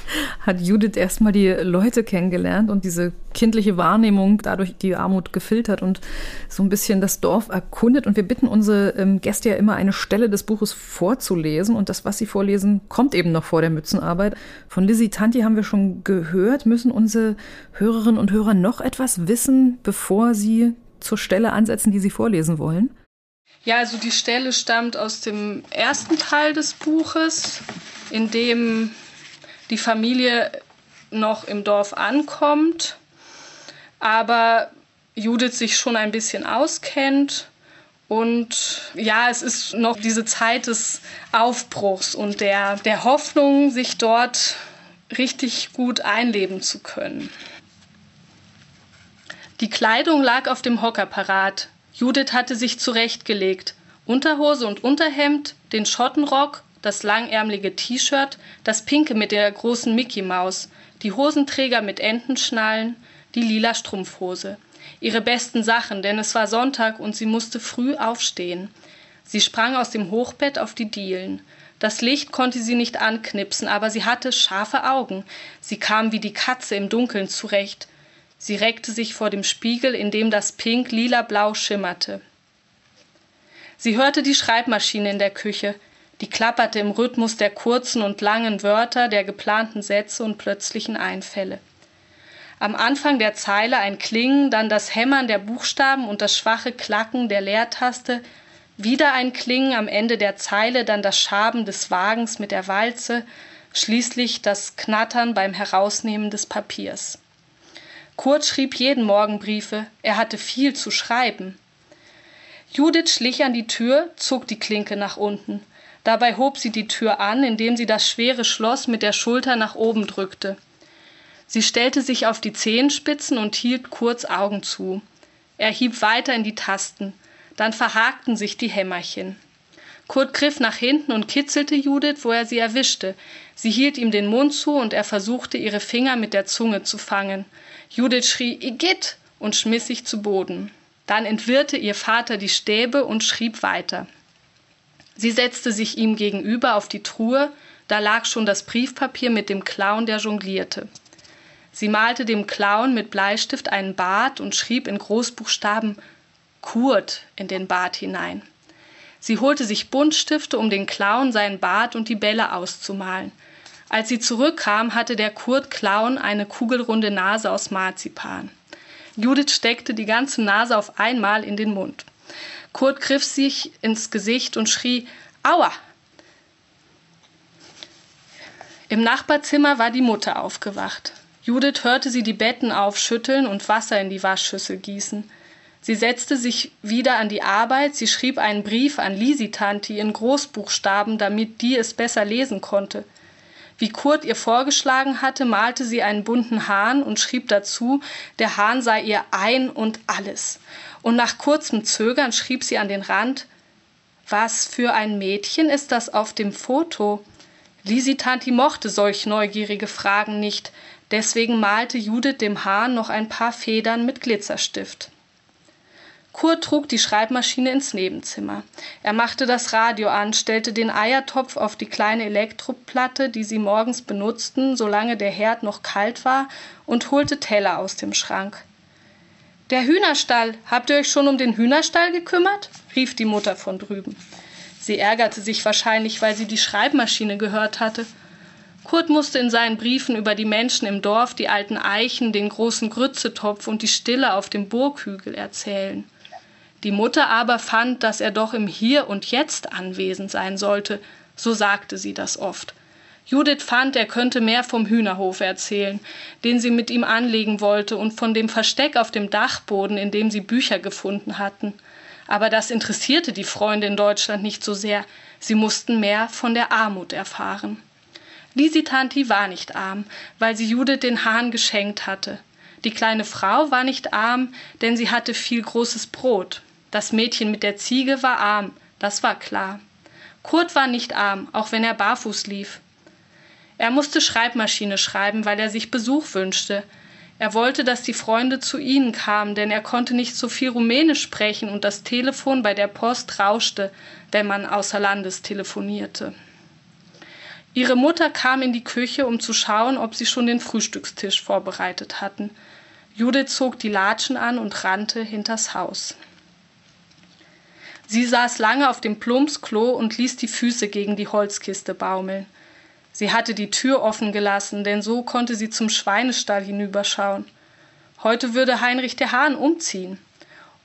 hat Judith erstmal die Leute kennengelernt und diese kindliche Wahrnehmung dadurch die Armut gefiltert und so ein bisschen das Dorf erkundet. Und wir bitten unsere ähm, Gäste ja immer eine Stelle des Buches vorzulesen. Und das, was sie vorlesen, kommt eben noch vor der Mützenarbeit. Von Lizzie Tanti haben wir schon gehört. Müssen unsere Hörerinnen und Hörer noch etwas wissen, bevor sie zur Stelle ansetzen, die sie vorlesen wollen? Ja, also die Stelle stammt aus dem ersten Teil des Buches, in dem die Familie noch im Dorf ankommt, aber Judith sich schon ein bisschen auskennt. Und ja, es ist noch diese Zeit des Aufbruchs und der, der Hoffnung, sich dort richtig gut einleben zu können. Die Kleidung lag auf dem Hocker parat. Judith hatte sich zurechtgelegt. Unterhose und Unterhemd, den Schottenrock das langärmelige T-Shirt, das pinke mit der großen Mickey Maus, die Hosenträger mit Entenschnallen, die lila Strumpfhose. Ihre besten Sachen, denn es war Sonntag und sie musste früh aufstehen. Sie sprang aus dem Hochbett auf die Dielen. Das Licht konnte sie nicht anknipsen, aber sie hatte scharfe Augen. Sie kam wie die Katze im Dunkeln zurecht. Sie reckte sich vor dem Spiegel, in dem das Pink lila-blau schimmerte. Sie hörte die Schreibmaschine in der Küche die klapperte im Rhythmus der kurzen und langen Wörter, der geplanten Sätze und plötzlichen Einfälle. Am Anfang der Zeile ein Klingen, dann das Hämmern der Buchstaben und das schwache Klacken der Leertaste, wieder ein Klingen am Ende der Zeile, dann das Schaben des Wagens mit der Walze, schließlich das Knattern beim Herausnehmen des Papiers. Kurt schrieb jeden Morgen Briefe, er hatte viel zu schreiben. Judith schlich an die Tür, zog die Klinke nach unten. Dabei hob sie die Tür an, indem sie das schwere Schloss mit der Schulter nach oben drückte. Sie stellte sich auf die Zehenspitzen und hielt kurz Augen zu. Er hieb weiter in die Tasten. Dann verhakten sich die Hämmerchen. Kurt griff nach hinten und kitzelte Judith, wo er sie erwischte. Sie hielt ihm den Mund zu und er versuchte, ihre Finger mit der Zunge zu fangen. Judith schrie Igitt und schmiss sich zu Boden. Dann entwirrte ihr Vater die Stäbe und schrieb weiter. Sie setzte sich ihm gegenüber auf die Truhe, da lag schon das Briefpapier mit dem Clown, der jonglierte. Sie malte dem Clown mit Bleistift einen Bart und schrieb in Großbuchstaben Kurt in den Bart hinein. Sie holte sich Buntstifte, um den Clown seinen Bart und die Bälle auszumalen. Als sie zurückkam, hatte der Kurt Clown eine kugelrunde Nase aus Marzipan. Judith steckte die ganze Nase auf einmal in den Mund. Kurt griff sich ins Gesicht und schrie Aua. Im Nachbarzimmer war die Mutter aufgewacht. Judith hörte sie die Betten aufschütteln und Wasser in die Waschschüssel gießen. Sie setzte sich wieder an die Arbeit, sie schrieb einen Brief an Lisi-Tanti in Großbuchstaben, damit die es besser lesen konnte. Wie Kurt ihr vorgeschlagen hatte, malte sie einen bunten Hahn und schrieb dazu, der Hahn sei ihr ein und alles und nach kurzem Zögern schrieb sie an den Rand Was für ein Mädchen ist das auf dem Foto? Lisi-Tanti mochte solch neugierige Fragen nicht, deswegen malte Judith dem Hahn noch ein paar Federn mit Glitzerstift. Kurt trug die Schreibmaschine ins Nebenzimmer. Er machte das Radio an, stellte den Eiertopf auf die kleine Elektroplatte, die sie morgens benutzten, solange der Herd noch kalt war, und holte Teller aus dem Schrank. Der Hühnerstall. Habt ihr euch schon um den Hühnerstall gekümmert? rief die Mutter von drüben. Sie ärgerte sich wahrscheinlich, weil sie die Schreibmaschine gehört hatte. Kurt musste in seinen Briefen über die Menschen im Dorf, die alten Eichen, den großen Grützetopf und die Stille auf dem Burghügel erzählen. Die Mutter aber fand, dass er doch im Hier und Jetzt anwesend sein sollte, So sagte sie das oft. Judith fand, er könnte mehr vom Hühnerhof erzählen, den sie mit ihm anlegen wollte, und von dem Versteck auf dem Dachboden, in dem sie Bücher gefunden hatten. Aber das interessierte die Freunde in Deutschland nicht so sehr. Sie mussten mehr von der Armut erfahren. Lisi Tanti war nicht arm, weil sie Judith den Hahn geschenkt hatte. Die kleine Frau war nicht arm, denn sie hatte viel großes Brot. Das Mädchen mit der Ziege war arm, das war klar. Kurt war nicht arm, auch wenn er barfuß lief. Er musste Schreibmaschine schreiben, weil er sich Besuch wünschte. Er wollte, dass die Freunde zu ihnen kamen, denn er konnte nicht so viel Rumänisch sprechen und das Telefon bei der Post rauschte, wenn man außer Landes telefonierte. Ihre Mutter kam in die Küche, um zu schauen, ob sie schon den Frühstückstisch vorbereitet hatten. Judith zog die Latschen an und rannte hinters Haus. Sie saß lange auf dem Plumpsklo und ließ die Füße gegen die Holzkiste baumeln. Sie hatte die Tür offen gelassen, denn so konnte sie zum Schweinestall hinüberschauen. Heute würde Heinrich der Hahn umziehen.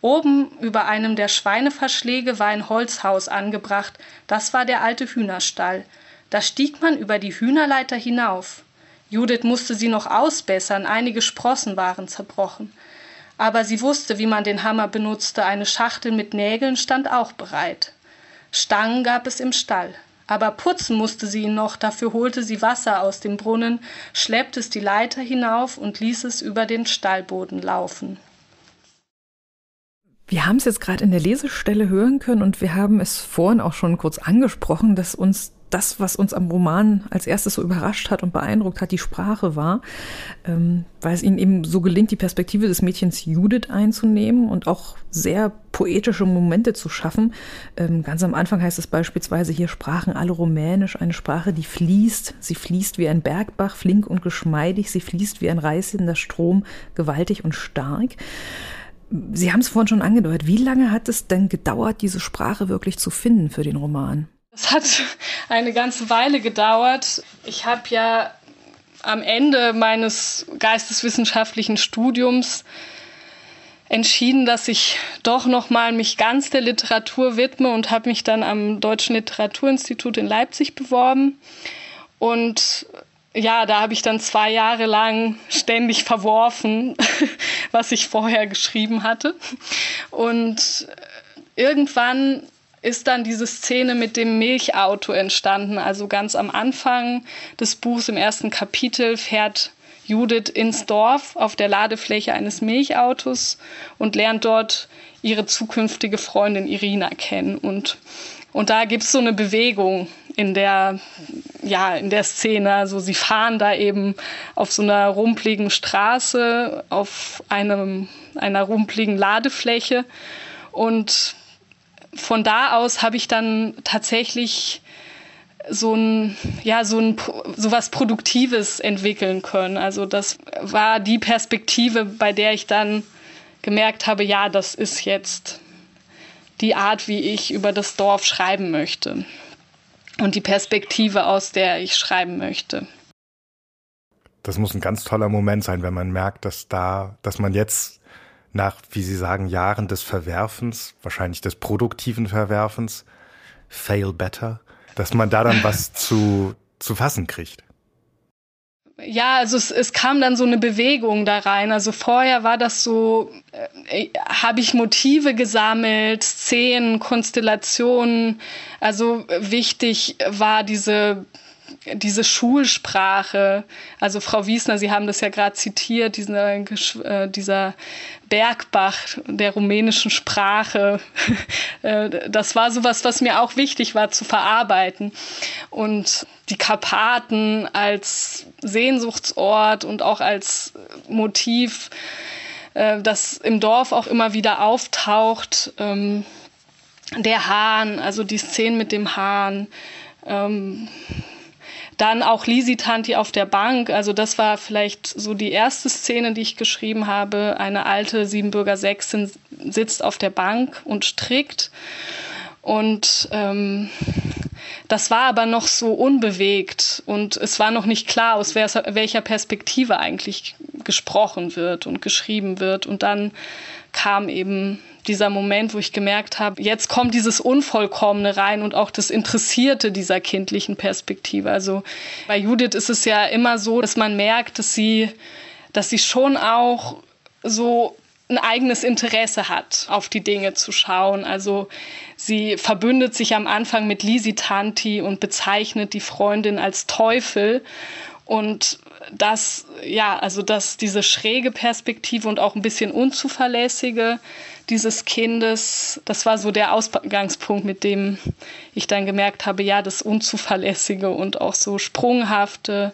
Oben über einem der Schweineverschläge war ein Holzhaus angebracht, das war der alte Hühnerstall. Da stieg man über die Hühnerleiter hinauf. Judith musste sie noch ausbessern, einige Sprossen waren zerbrochen. Aber sie wusste, wie man den Hammer benutzte, eine Schachtel mit Nägeln stand auch bereit. Stangen gab es im Stall aber putzen musste sie ihn noch, dafür holte sie Wasser aus dem Brunnen, schleppte es die Leiter hinauf und ließ es über den Stallboden laufen. Wir haben es jetzt gerade in der Lesestelle hören können und wir haben es vorhin auch schon kurz angesprochen, dass uns das, was uns am Roman als erstes so überrascht hat und beeindruckt hat, die Sprache war, ähm, weil es ihnen eben so gelingt, die Perspektive des Mädchens Judith einzunehmen und auch sehr poetische Momente zu schaffen. Ähm, ganz am Anfang heißt es beispielsweise, hier sprachen alle Rumänisch, eine Sprache, die fließt. Sie fließt wie ein Bergbach, flink und geschmeidig. Sie fließt wie ein reißender Strom, gewaltig und stark. Sie haben es vorhin schon angedeutet. Wie lange hat es denn gedauert, diese Sprache wirklich zu finden für den Roman? Es hat eine ganze Weile gedauert. Ich habe ja am Ende meines geisteswissenschaftlichen Studiums entschieden, dass ich doch noch mal mich ganz der Literatur widme und habe mich dann am Deutschen Literaturinstitut in Leipzig beworben und ja, da habe ich dann zwei Jahre lang ständig verworfen, was ich vorher geschrieben hatte. Und irgendwann ist dann diese Szene mit dem Milchauto entstanden. Also ganz am Anfang des Buchs im ersten Kapitel fährt Judith ins Dorf auf der Ladefläche eines Milchautos und lernt dort ihre zukünftige Freundin Irina kennen. Und, und da gibt es so eine Bewegung in der, ja, in der Szene. Also sie fahren da eben auf so einer rumpligen Straße, auf einem, einer rumpligen Ladefläche. Und von da aus habe ich dann tatsächlich so ein ja so ein so was Produktives entwickeln können. Also das war die Perspektive, bei der ich dann gemerkt habe, ja, das ist jetzt die Art, wie ich über das Dorf schreiben möchte und die Perspektive, aus der ich schreiben möchte. Das muss ein ganz toller Moment sein, wenn man merkt, dass da, dass man jetzt nach, wie Sie sagen, Jahren des Verwerfens, wahrscheinlich des produktiven Verwerfens, fail better, dass man da dann was zu, zu fassen kriegt. Ja, also es, es kam dann so eine Bewegung da rein. Also vorher war das so, äh, habe ich Motive gesammelt, Szenen, Konstellationen. Also wichtig war diese diese Schulsprache, also Frau Wiesner, Sie haben das ja gerade zitiert, dieser, äh, dieser Bergbach der rumänischen Sprache, äh, das war sowas, was mir auch wichtig war zu verarbeiten. Und die Karpaten als Sehnsuchtsort und auch als Motiv, äh, das im Dorf auch immer wieder auftaucht. Ähm, der Hahn, also die Szene mit dem Hahn. Ähm, dann auch Lisi Tanti auf der Bank. Also das war vielleicht so die erste Szene, die ich geschrieben habe. Eine alte Siebenbürger Sechsin sitzt auf der Bank und strickt. Und ähm, das war aber noch so unbewegt und es war noch nicht klar, aus welcher Perspektive eigentlich gesprochen wird und geschrieben wird. Und dann kam eben dieser Moment, wo ich gemerkt habe, jetzt kommt dieses Unvollkommene rein und auch das Interessierte dieser kindlichen Perspektive. Also bei Judith ist es ja immer so, dass man merkt, dass sie, dass sie schon auch so ein eigenes Interesse hat, auf die Dinge zu schauen. Also sie verbündet sich am Anfang mit Lisi Tanti und bezeichnet die Freundin als Teufel. Und das, ja, also dass diese schräge Perspektive und auch ein bisschen unzuverlässige dieses Kindes, das war so der Ausgangspunkt, mit dem ich dann gemerkt habe, ja, das Unzuverlässige und auch so Sprunghafte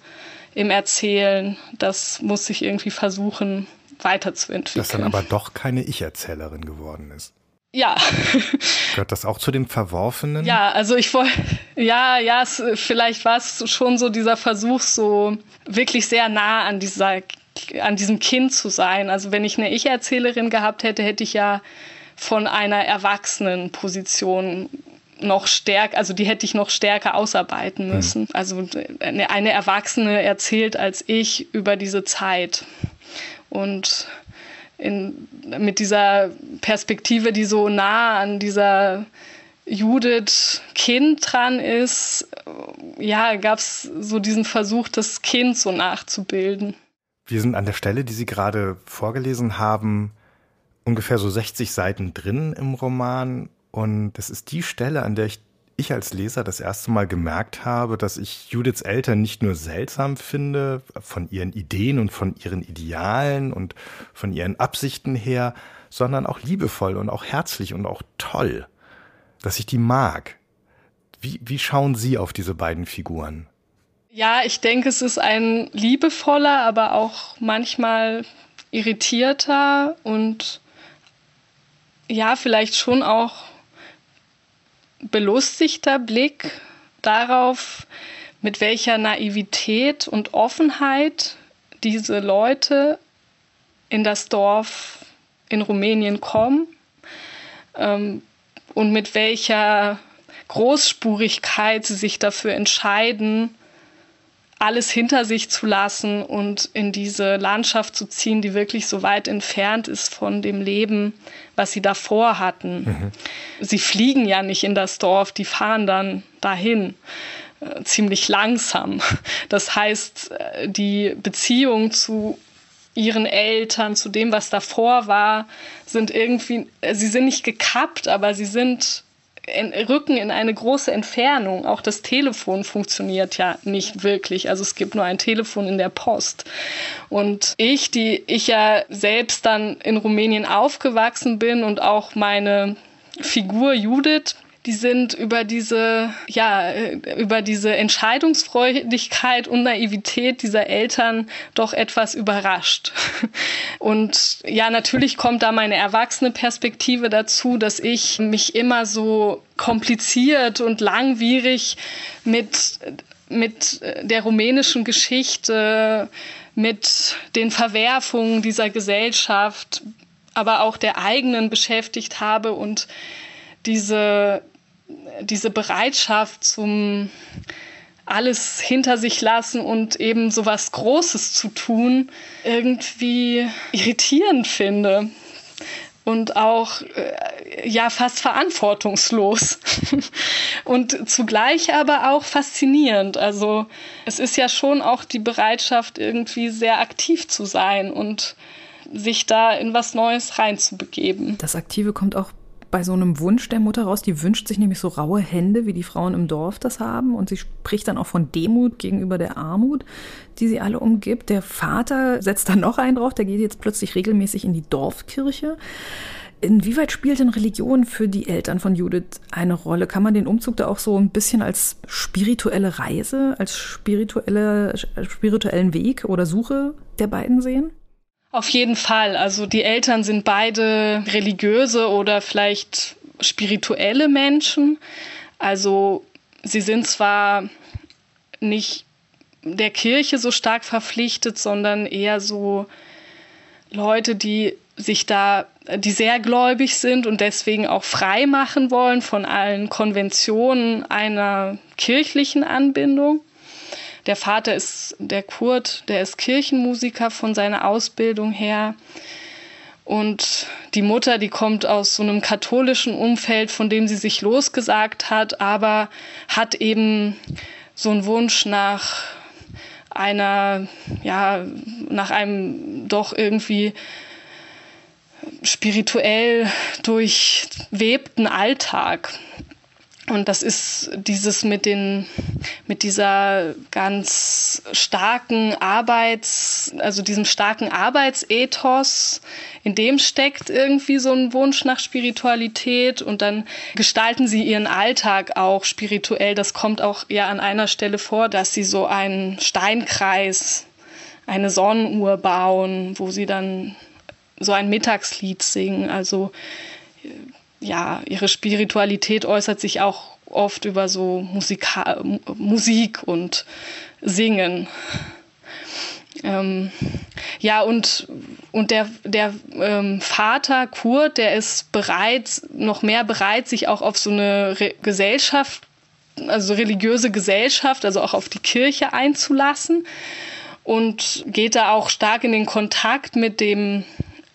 im Erzählen, das muss ich irgendwie versuchen weiterzuentwickeln. Dass dann aber doch keine Ich-Erzählerin geworden ist. Ja. Gehört das auch zu dem Verworfenen? Ja, also ich wollte, ja, ja, es, vielleicht war es schon so dieser Versuch, so wirklich sehr nah an dieser, an diesem Kind zu sein. Also wenn ich eine Ich-Erzählerin gehabt hätte, hätte ich ja von einer erwachsenen Position noch stärker, also die hätte ich noch stärker ausarbeiten hm. müssen. Hm. Also eine, eine Erwachsene erzählt als ich über diese Zeit. Und in, mit dieser Perspektive, die so nah an dieser Judith Kind dran ist, ja, gab es so diesen Versuch, das Kind so nachzubilden. Wir sind an der Stelle, die Sie gerade vorgelesen haben, ungefähr so 60 Seiten drin im Roman. Und das ist die Stelle, an der ich ich als Leser das erste Mal gemerkt habe, dass ich Judiths Eltern nicht nur seltsam finde, von ihren Ideen und von ihren Idealen und von ihren Absichten her, sondern auch liebevoll und auch herzlich und auch toll, dass ich die mag. Wie, wie schauen Sie auf diese beiden Figuren? Ja, ich denke, es ist ein liebevoller, aber auch manchmal irritierter und ja, vielleicht schon auch belustigter Blick darauf, mit welcher Naivität und Offenheit diese Leute in das Dorf in Rumänien kommen ähm, und mit welcher Großspurigkeit sie sich dafür entscheiden, alles hinter sich zu lassen und in diese Landschaft zu ziehen, die wirklich so weit entfernt ist von dem Leben, was sie davor hatten. Mhm. Sie fliegen ja nicht in das Dorf, die fahren dann dahin äh, ziemlich langsam. Das heißt, äh, die Beziehung zu ihren Eltern, zu dem, was davor war, sind irgendwie, äh, sie sind nicht gekappt, aber sie sind rücken in eine große Entfernung. Auch das Telefon funktioniert ja nicht wirklich. Also es gibt nur ein Telefon in der Post. Und ich, die ich ja selbst dann in Rumänien aufgewachsen bin und auch meine Figur Judith, die sind über diese, ja, über diese Entscheidungsfreudigkeit und Naivität dieser Eltern doch etwas überrascht. Und ja, natürlich kommt da meine erwachsene Perspektive dazu, dass ich mich immer so kompliziert und langwierig mit, mit der rumänischen Geschichte, mit den Verwerfungen dieser Gesellschaft, aber auch der eigenen beschäftigt habe und diese diese Bereitschaft zum alles hinter sich lassen und eben so was Großes zu tun, irgendwie irritierend finde. Und auch äh, ja fast verantwortungslos. und zugleich aber auch faszinierend. Also es ist ja schon auch die Bereitschaft, irgendwie sehr aktiv zu sein und sich da in was Neues reinzubegeben. Das Aktive kommt auch bei so einem Wunsch der Mutter raus. Die wünscht sich nämlich so raue Hände, wie die Frauen im Dorf das haben. Und sie spricht dann auch von Demut gegenüber der Armut, die sie alle umgibt. Der Vater setzt da noch einen drauf. Der geht jetzt plötzlich regelmäßig in die Dorfkirche. Inwieweit spielt denn Religion für die Eltern von Judith eine Rolle? Kann man den Umzug da auch so ein bisschen als spirituelle Reise, als spirituelle, spirituellen Weg oder Suche der beiden sehen? Auf jeden Fall. Also die Eltern sind beide religiöse oder vielleicht spirituelle Menschen. Also sie sind zwar nicht der Kirche so stark verpflichtet, sondern eher so Leute, die sich da, die sehr gläubig sind und deswegen auch frei machen wollen von allen Konventionen einer kirchlichen Anbindung. Der Vater ist der Kurt, der ist Kirchenmusiker von seiner Ausbildung her. Und die Mutter, die kommt aus so einem katholischen Umfeld, von dem sie sich losgesagt hat, aber hat eben so einen Wunsch nach einer, ja, nach einem doch irgendwie spirituell durchwebten Alltag. Und das ist dieses mit den, mit dieser ganz starken Arbeits, also diesem starken Arbeitsethos, in dem steckt irgendwie so ein Wunsch nach Spiritualität und dann gestalten sie ihren Alltag auch spirituell. Das kommt auch ja an einer Stelle vor, dass sie so einen Steinkreis, eine Sonnenuhr bauen, wo sie dann so ein Mittagslied singen. Also ja, ihre Spiritualität äußert sich auch oft über so Musika Musik und Singen. Ähm, ja, und, und der, der ähm, Vater Kurt, der ist bereit, noch mehr bereit, sich auch auf so eine Re Gesellschaft, also religiöse Gesellschaft, also auch auf die Kirche einzulassen und geht da auch stark in den Kontakt mit dem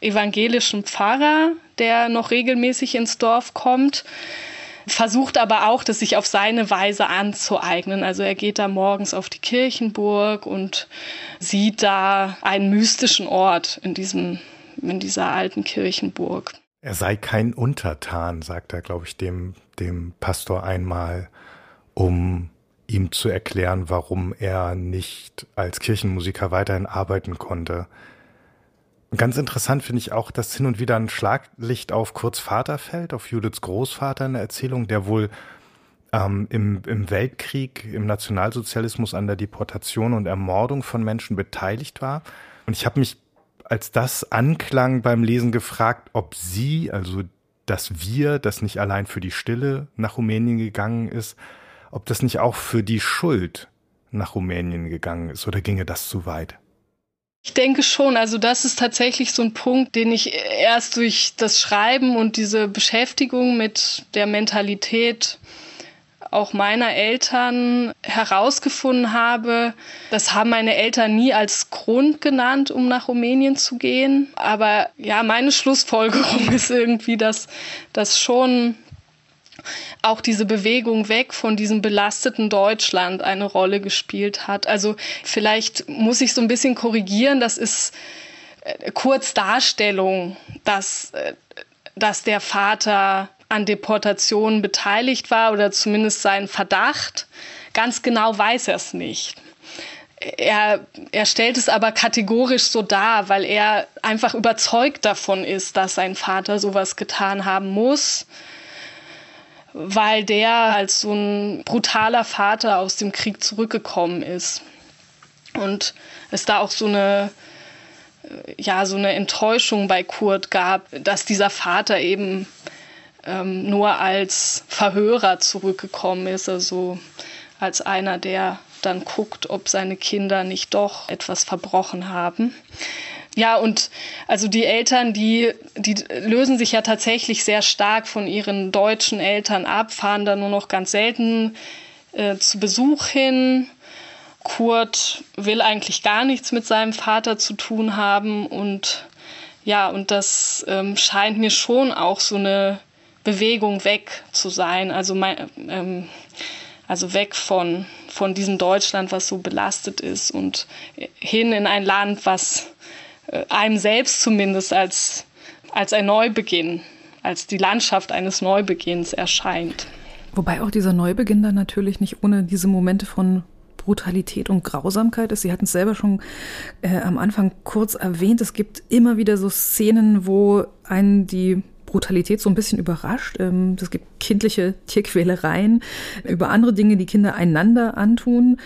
evangelischen Pfarrer, der noch regelmäßig ins Dorf kommt, versucht aber auch, das sich auf seine Weise anzueignen. Also er geht da morgens auf die Kirchenburg und sieht da einen mystischen Ort in, diesem, in dieser alten Kirchenburg. Er sei kein Untertan, sagt er, glaube ich, dem, dem Pastor einmal, um ihm zu erklären, warum er nicht als Kirchenmusiker weiterhin arbeiten konnte. Ganz interessant finde ich auch, dass hin und wieder ein Schlaglicht auf Kurz Vater fällt, auf Judiths Großvater in der Erzählung, der wohl ähm, im, im Weltkrieg, im Nationalsozialismus an der Deportation und Ermordung von Menschen beteiligt war. Und ich habe mich, als das anklang beim Lesen, gefragt, ob sie, also das Wir, das nicht allein für die Stille nach Rumänien gegangen ist, ob das nicht auch für die Schuld nach Rumänien gegangen ist oder ginge das zu weit? Ich denke schon, also das ist tatsächlich so ein Punkt, den ich erst durch das Schreiben und diese Beschäftigung mit der Mentalität auch meiner Eltern herausgefunden habe. Das haben meine Eltern nie als Grund genannt, um nach Rumänien zu gehen. Aber ja, meine Schlussfolgerung ist irgendwie, dass das schon auch diese Bewegung weg von diesem belasteten Deutschland eine Rolle gespielt hat. Also vielleicht muss ich so ein bisschen korrigieren, das ist äh, kurz Darstellung, dass, äh, dass der Vater an Deportationen beteiligt war oder zumindest sein Verdacht. Ganz genau weiß er es nicht. Er, er stellt es aber kategorisch so dar, weil er einfach überzeugt davon ist, dass sein Vater sowas getan haben muss weil der als so ein brutaler Vater aus dem Krieg zurückgekommen ist. Und es da auch so eine, ja, so eine Enttäuschung bei Kurt gab, dass dieser Vater eben ähm, nur als Verhörer zurückgekommen ist, also als einer, der dann guckt, ob seine Kinder nicht doch etwas verbrochen haben. Ja, und also die Eltern, die, die lösen sich ja tatsächlich sehr stark von ihren deutschen Eltern ab, fahren da nur noch ganz selten äh, zu Besuch hin. Kurt will eigentlich gar nichts mit seinem Vater zu tun haben und ja, und das ähm, scheint mir schon auch so eine Bewegung weg zu sein. Also, mein, ähm, also weg von, von diesem Deutschland, was so belastet ist und hin in ein Land, was einem selbst zumindest als, als ein Neubeginn, als die Landschaft eines Neubeginns erscheint. Wobei auch dieser Neubeginn dann natürlich nicht ohne diese Momente von Brutalität und Grausamkeit ist. Sie hatten es selber schon äh, am Anfang kurz erwähnt. Es gibt immer wieder so Szenen, wo einen die Brutalität so ein bisschen überrascht. Ähm, es gibt kindliche Tierquälereien über andere Dinge, die Kinder einander antun.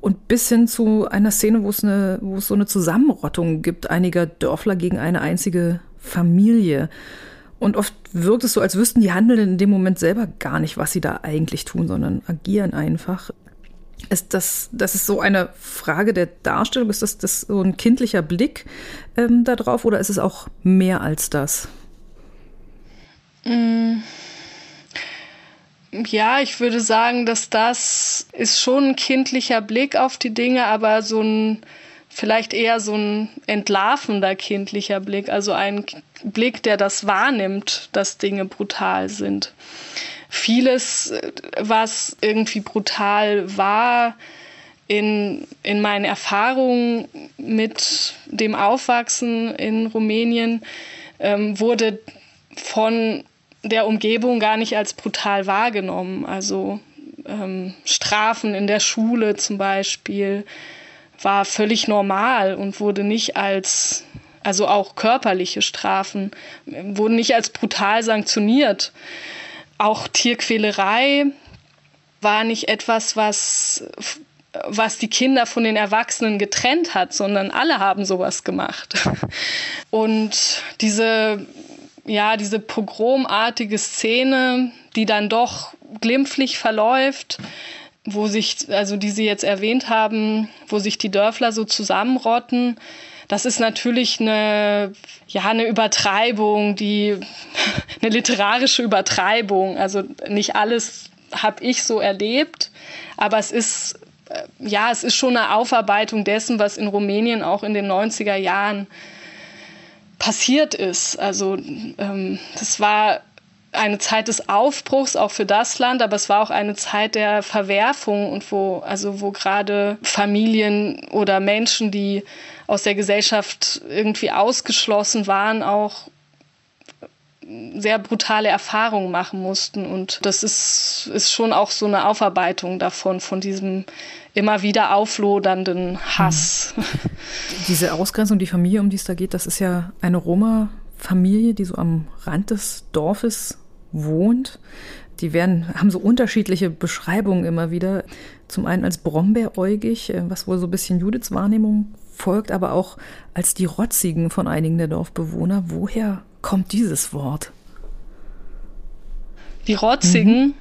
Und bis hin zu einer Szene, wo es, eine, wo es so eine Zusammenrottung gibt einiger Dörfler gegen eine einzige Familie. Und oft wirkt es so, als wüssten die Handelnden in dem Moment selber gar nicht, was sie da eigentlich tun, sondern agieren einfach. Ist das, das ist so eine Frage der Darstellung? Ist das, das so ein kindlicher Blick ähm, darauf oder ist es auch mehr als das? Mm. Ja, ich würde sagen, dass das ist schon ein kindlicher Blick auf die Dinge, aber so ein vielleicht eher so ein entlarvender kindlicher Blick, also ein Blick, der das wahrnimmt, dass Dinge brutal sind. Vieles, was irgendwie brutal war, in, in meinen Erfahrungen mit dem Aufwachsen in Rumänien, ähm, wurde von der Umgebung gar nicht als brutal wahrgenommen. Also ähm, Strafen in der Schule zum Beispiel war völlig normal und wurde nicht als, also auch körperliche Strafen, wurden nicht als brutal sanktioniert. Auch Tierquälerei war nicht etwas, was was die Kinder von den Erwachsenen getrennt hat, sondern alle haben sowas gemacht. Und diese ja, diese pogromartige Szene, die dann doch glimpflich verläuft, wo sich, also die Sie jetzt erwähnt haben, wo sich die Dörfler so zusammenrotten, das ist natürlich eine, ja, eine Übertreibung, die, eine literarische Übertreibung. Also nicht alles habe ich so erlebt, aber es ist, äh, ja, es ist schon eine Aufarbeitung dessen, was in Rumänien auch in den 90er Jahren passiert ist. Also ähm, das war eine Zeit des Aufbruchs auch für das Land, aber es war auch eine Zeit der Verwerfung und wo also wo gerade Familien oder Menschen, die aus der Gesellschaft irgendwie ausgeschlossen waren, auch sehr brutale Erfahrungen machen mussten. Und das ist, ist schon auch so eine Aufarbeitung davon, von diesem immer wieder auflodernden Hass. Diese Ausgrenzung, die Familie, um die es da geht, das ist ja eine Roma-Familie, die so am Rand des Dorfes wohnt. Die werden, haben so unterschiedliche Beschreibungen immer wieder. Zum einen als brombeeräugig, äh, was wohl so ein bisschen Judiths Wahrnehmung folgt, aber auch als die Rotzigen von einigen der Dorfbewohner. Woher kommt dieses Wort? Die Rotzigen. Mhm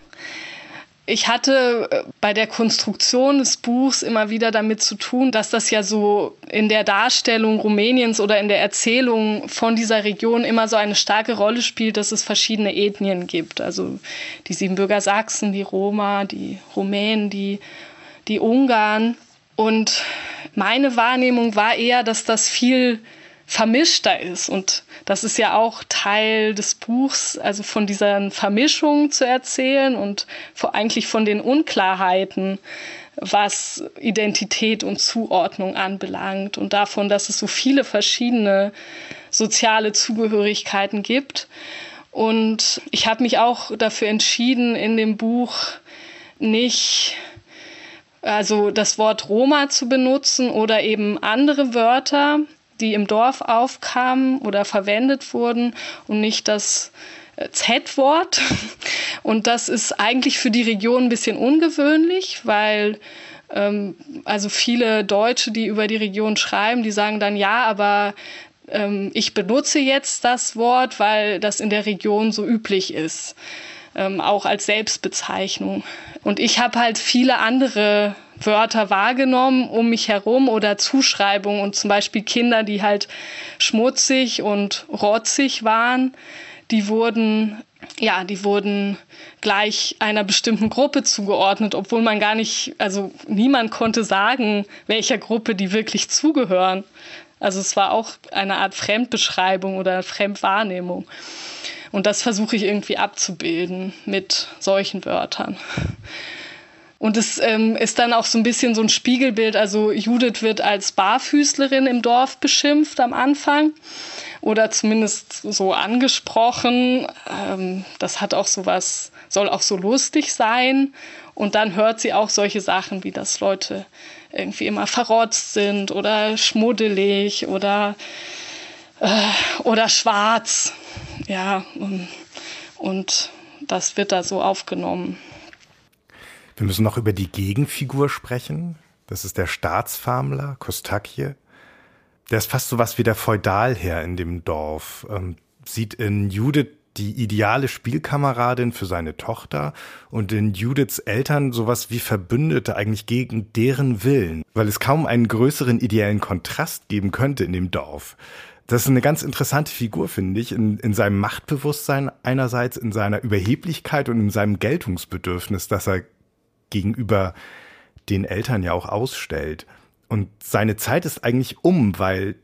ich hatte äh, bei der Konstruktion des Buchs immer wieder damit zu tun, dass das ja so in der Darstellung Rumäniens oder in der Erzählung von dieser Region immer so eine starke Rolle spielt, dass es verschiedene Ethnien gibt. Also die Siebenbürger Sachsen, die Roma, die Rumänen, die, die Ungarn. Und meine Wahrnehmung war eher, dass das viel vermischter ist. Und das ist ja auch Teil des Buchs, also von dieser Vermischung zu erzählen und eigentlich von den Unklarheiten, was Identität und Zuordnung anbelangt und davon, dass es so viele verschiedene soziale Zugehörigkeiten gibt. Und ich habe mich auch dafür entschieden, in dem Buch nicht also das Wort Roma zu benutzen oder eben andere Wörter, die im Dorf aufkamen oder verwendet wurden und nicht das äh, Z-Wort. Und das ist eigentlich für die Region ein bisschen ungewöhnlich, weil ähm, also viele Deutsche, die über die Region schreiben, die sagen dann ja, aber ähm, ich benutze jetzt das Wort, weil das in der Region so üblich ist, ähm, auch als Selbstbezeichnung. Und ich habe halt viele andere Wörter wahrgenommen um mich herum oder Zuschreibungen und zum Beispiel Kinder, die halt schmutzig und rotzig waren, die wurden ja, die wurden gleich einer bestimmten Gruppe zugeordnet, obwohl man gar nicht, also niemand konnte sagen, welcher Gruppe die wirklich zugehören. Also es war auch eine Art Fremdbeschreibung oder Fremdwahrnehmung. Und das versuche ich irgendwie abzubilden mit solchen Wörtern. Und es ähm, ist dann auch so ein bisschen so ein Spiegelbild. Also Judith wird als Barfüßlerin im Dorf beschimpft am Anfang oder zumindest so angesprochen. Ähm, das hat auch so was, soll auch so lustig sein. Und dann hört sie auch solche Sachen, wie dass Leute irgendwie immer verrotzt sind oder schmuddelig oder, äh, oder schwarz. Ja, und, und das wird da so aufgenommen. Wir müssen noch über die Gegenfigur sprechen. Das ist der Staatsfarmler, Kostakje. Der ist fast so was wie der Feudalherr in dem Dorf. Ähm, sieht in Judith die ideale Spielkameradin für seine Tochter und in Judiths Eltern sowas wie Verbündete eigentlich gegen deren Willen, weil es kaum einen größeren ideellen Kontrast geben könnte in dem Dorf. Das ist eine ganz interessante Figur, finde ich, in, in seinem Machtbewusstsein einerseits, in seiner Überheblichkeit und in seinem Geltungsbedürfnis, das er gegenüber den Eltern ja auch ausstellt. Und seine Zeit ist eigentlich um, weil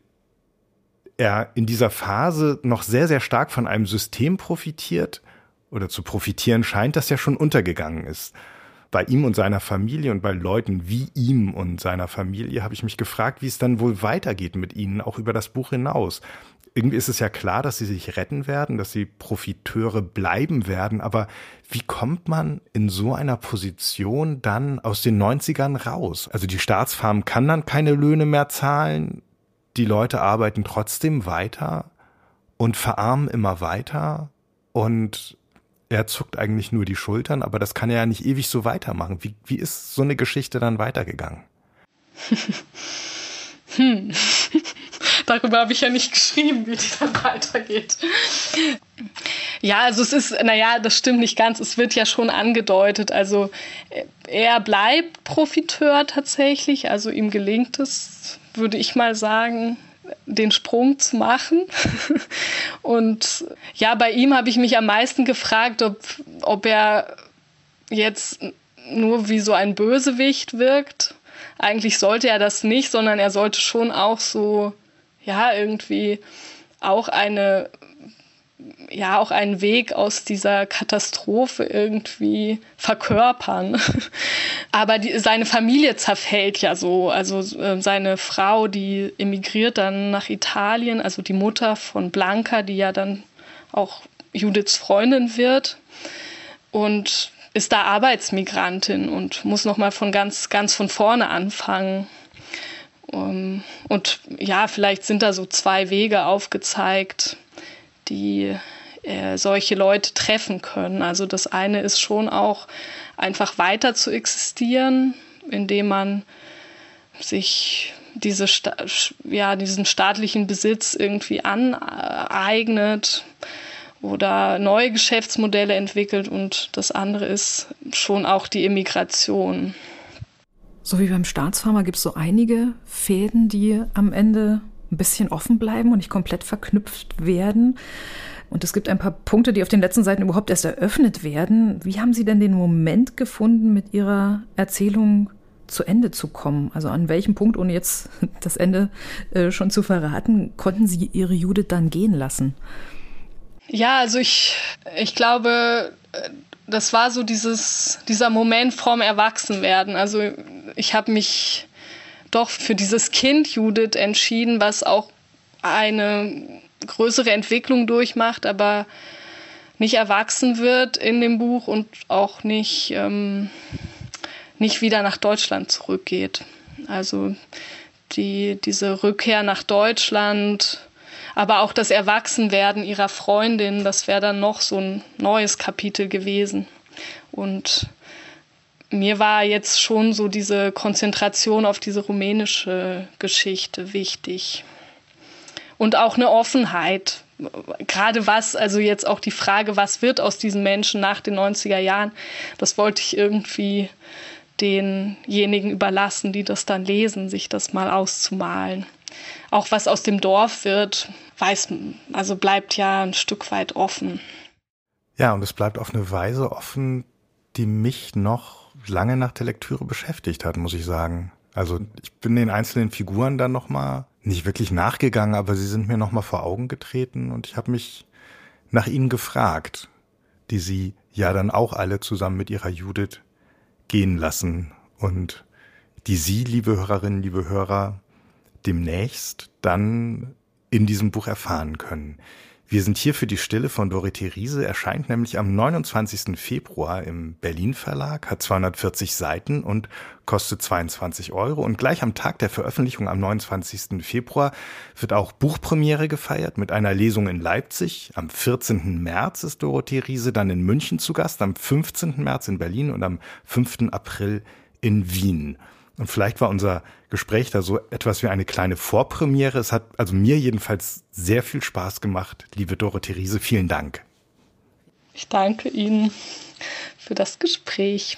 er in dieser Phase noch sehr, sehr stark von einem System profitiert oder zu profitieren scheint, das ja schon untergegangen ist bei ihm und seiner Familie und bei Leuten wie ihm und seiner Familie habe ich mich gefragt, wie es dann wohl weitergeht mit ihnen, auch über das Buch hinaus. Irgendwie ist es ja klar, dass sie sich retten werden, dass sie Profiteure bleiben werden, aber wie kommt man in so einer Position dann aus den 90ern raus? Also die Staatsfarm kann dann keine Löhne mehr zahlen, die Leute arbeiten trotzdem weiter und verarmen immer weiter und er zuckt eigentlich nur die Schultern, aber das kann er ja nicht ewig so weitermachen. Wie, wie ist so eine Geschichte dann weitergegangen? hm. Darüber habe ich ja nicht geschrieben, wie die dann weitergeht. Ja, also es ist, naja, das stimmt nicht ganz. Es wird ja schon angedeutet. Also er bleibt Profiteur tatsächlich. Also ihm gelingt es, würde ich mal sagen, den Sprung zu machen. Und ja, bei ihm habe ich mich am meisten gefragt, ob, ob er jetzt nur wie so ein Bösewicht wirkt. Eigentlich sollte er das nicht, sondern er sollte schon auch so, ja, irgendwie auch eine ja auch einen Weg aus dieser Katastrophe irgendwie verkörpern. Aber die, seine Familie zerfällt ja so. Also äh, seine Frau, die emigriert dann nach Italien, also die Mutter von Blanca, die ja dann auch Judiths Freundin wird und ist da Arbeitsmigrantin und muss noch mal von ganz ganz von vorne anfangen. Um, und ja, vielleicht sind da so zwei Wege aufgezeigt die äh, solche Leute treffen können. Also das eine ist schon auch einfach weiter zu existieren, indem man sich diese ja, diesen staatlichen Besitz irgendwie aneignet oder neue Geschäftsmodelle entwickelt und das andere ist schon auch die Immigration. So wie beim Staatsfarmer gibt es so einige Fäden, die am Ende ein bisschen offen bleiben und nicht komplett verknüpft werden. Und es gibt ein paar Punkte, die auf den letzten Seiten überhaupt erst eröffnet werden. Wie haben Sie denn den Moment gefunden, mit Ihrer Erzählung zu Ende zu kommen? Also an welchem Punkt, ohne jetzt das Ende äh, schon zu verraten, konnten Sie Ihre Judith dann gehen lassen? Ja, also ich, ich glaube, das war so dieses, dieser Moment vorm Erwachsenwerden. Also ich habe mich doch für dieses Kind Judith entschieden, was auch eine größere Entwicklung durchmacht, aber nicht erwachsen wird in dem Buch und auch nicht, ähm, nicht wieder nach Deutschland zurückgeht. Also die, diese Rückkehr nach Deutschland, aber auch das Erwachsenwerden ihrer Freundin, das wäre dann noch so ein neues Kapitel gewesen. Und mir war jetzt schon so diese Konzentration auf diese rumänische Geschichte wichtig. Und auch eine Offenheit. Gerade was, also jetzt auch die Frage, was wird aus diesen Menschen nach den 90er Jahren, das wollte ich irgendwie denjenigen überlassen, die das dann lesen, sich das mal auszumalen. Auch was aus dem Dorf wird, weiß, also bleibt ja ein Stück weit offen. Ja, und es bleibt auf eine Weise offen, die mich noch lange nach der Lektüre beschäftigt hat, muss ich sagen. Also ich bin den einzelnen Figuren dann nochmal nicht wirklich nachgegangen, aber sie sind mir nochmal vor Augen getreten und ich habe mich nach ihnen gefragt, die sie ja dann auch alle zusammen mit ihrer Judith gehen lassen und die Sie, liebe Hörerinnen, liebe Hörer, demnächst dann in diesem Buch erfahren können. Wir sind hier für die Stille von Dorothee Riese, erscheint nämlich am 29. Februar im Berlin Verlag, hat 240 Seiten und kostet 22 Euro. Und gleich am Tag der Veröffentlichung am 29. Februar wird auch Buchpremiere gefeiert mit einer Lesung in Leipzig. Am 14. März ist Dorothee Riese dann in München zu Gast, am 15. März in Berlin und am 5. April in Wien. Und vielleicht war unser Gespräch da so etwas wie eine kleine Vorpremiere. Es hat also mir jedenfalls sehr viel Spaß gemacht. Liebe Dorothee Riese, vielen Dank. Ich danke Ihnen für das Gespräch.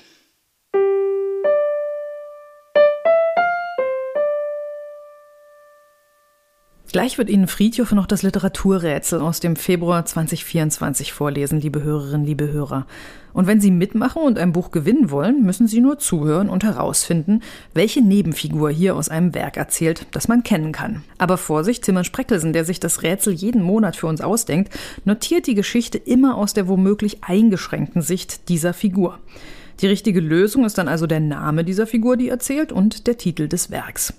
Gleich wird Ihnen Friedhof noch das Literaturrätsel aus dem Februar 2024 vorlesen, liebe Hörerinnen, liebe Hörer. Und wenn Sie mitmachen und ein Buch gewinnen wollen, müssen Sie nur zuhören und herausfinden, welche Nebenfigur hier aus einem Werk erzählt, das man kennen kann. Aber Vorsicht, Timon Spreckelsen, der sich das Rätsel jeden Monat für uns ausdenkt, notiert die Geschichte immer aus der womöglich eingeschränkten Sicht dieser Figur. Die richtige Lösung ist dann also der Name dieser Figur, die erzählt, und der Titel des Werks.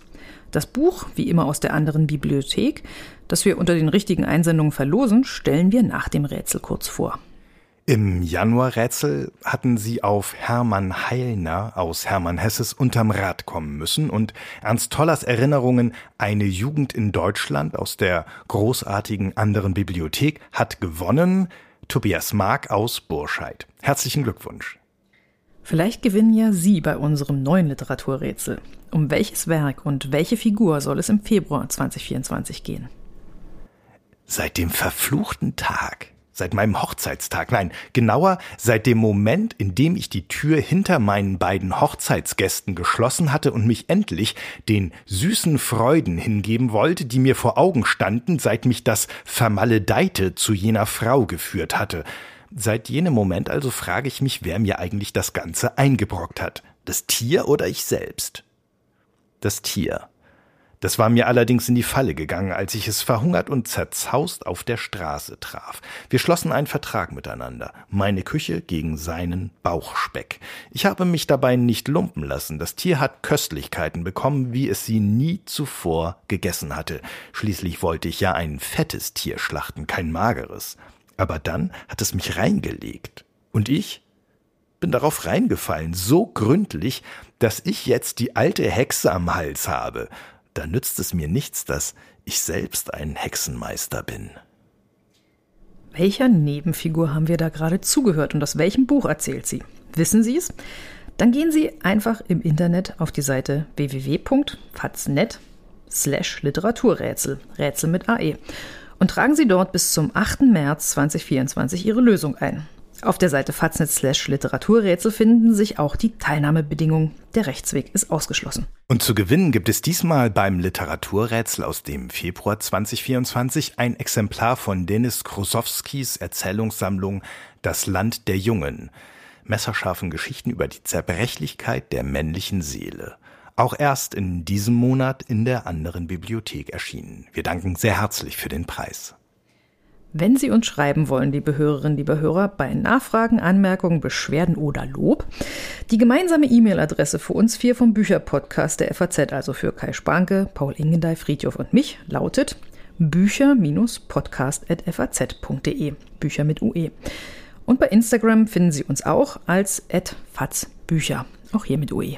Das Buch, wie immer aus der anderen Bibliothek, das wir unter den richtigen Einsendungen verlosen, stellen wir nach dem Rätsel kurz vor. Im Januarrätsel hatten sie auf Hermann Heilner aus Hermann Hesses unterm Rad kommen müssen und Ernst Tollers Erinnerungen Eine Jugend in Deutschland aus der großartigen anderen Bibliothek hat gewonnen. Tobias Mark aus Burscheid. Herzlichen Glückwunsch. Vielleicht gewinnen ja Sie bei unserem neuen Literaturrätsel. Um welches Werk und welche Figur soll es im Februar 2024 gehen? Seit dem verfluchten Tag, seit meinem Hochzeitstag, nein, genauer seit dem Moment, in dem ich die Tür hinter meinen beiden Hochzeitsgästen geschlossen hatte und mich endlich den süßen Freuden hingeben wollte, die mir vor Augen standen, seit mich das Vermaledeite zu jener Frau geführt hatte, Seit jenem Moment also frage ich mich, wer mir eigentlich das Ganze eingebrockt hat. Das Tier oder ich selbst? Das Tier. Das war mir allerdings in die Falle gegangen, als ich es verhungert und zerzaust auf der Straße traf. Wir schlossen einen Vertrag miteinander. Meine Küche gegen seinen Bauchspeck. Ich habe mich dabei nicht lumpen lassen. Das Tier hat Köstlichkeiten bekommen, wie es sie nie zuvor gegessen hatte. Schließlich wollte ich ja ein fettes Tier schlachten, kein mageres. Aber dann hat es mich reingelegt. Und ich bin darauf reingefallen, so gründlich, dass ich jetzt die alte Hexe am Hals habe. Da nützt es mir nichts, dass ich selbst ein Hexenmeister bin. Welcher Nebenfigur haben wir da gerade zugehört und aus welchem Buch erzählt sie? Wissen Sie es? Dann gehen Sie einfach im Internet auf die Seite www.faznet slash Literaturrätsel, Rätsel mit AE und tragen Sie dort bis zum 8. März 2024 Ihre Lösung ein. Auf der Seite Faznet Literaturrätsel finden sich auch die Teilnahmebedingungen. Der Rechtsweg ist ausgeschlossen. Und zu gewinnen gibt es diesmal beim Literaturrätsel aus dem Februar 2024 ein Exemplar von Denis Krusowskis Erzählungssammlung Das Land der Jungen. Messerscharfen Geschichten über die Zerbrechlichkeit der männlichen Seele auch erst in diesem Monat in der anderen Bibliothek erschienen. Wir danken sehr herzlich für den Preis. Wenn Sie uns schreiben wollen, liebe Hörerinnen, liebe Hörer, bei Nachfragen, Anmerkungen, Beschwerden oder Lob, die gemeinsame E-Mail-Adresse für uns vier vom Bücherpodcast der FAZ, also für Kai Spanke, Paul Ingendey, Friedhof und mich, lautet bücher-podcast.faz.de. Bücher mit UE. Und bei Instagram finden Sie uns auch als @fazbücher, auch hier mit UE.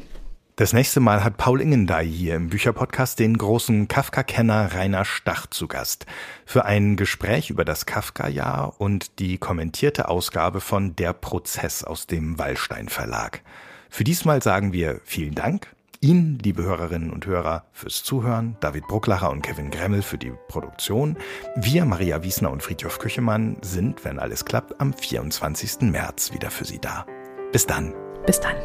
Das nächste Mal hat Paul Ingendey hier im Bücherpodcast den großen Kafka-Kenner Rainer Stach zu Gast für ein Gespräch über das Kafka-Jahr und die kommentierte Ausgabe von Der Prozess aus dem Wallstein Verlag. Für diesmal sagen wir vielen Dank. Ihnen, liebe Hörerinnen und Hörer, fürs Zuhören, David Brucklacher und Kevin Gremmel für die Produktion. Wir, Maria Wiesner und Friedhof Küchemann, sind, wenn alles klappt, am 24. März wieder für Sie da. Bis dann. Bis dann.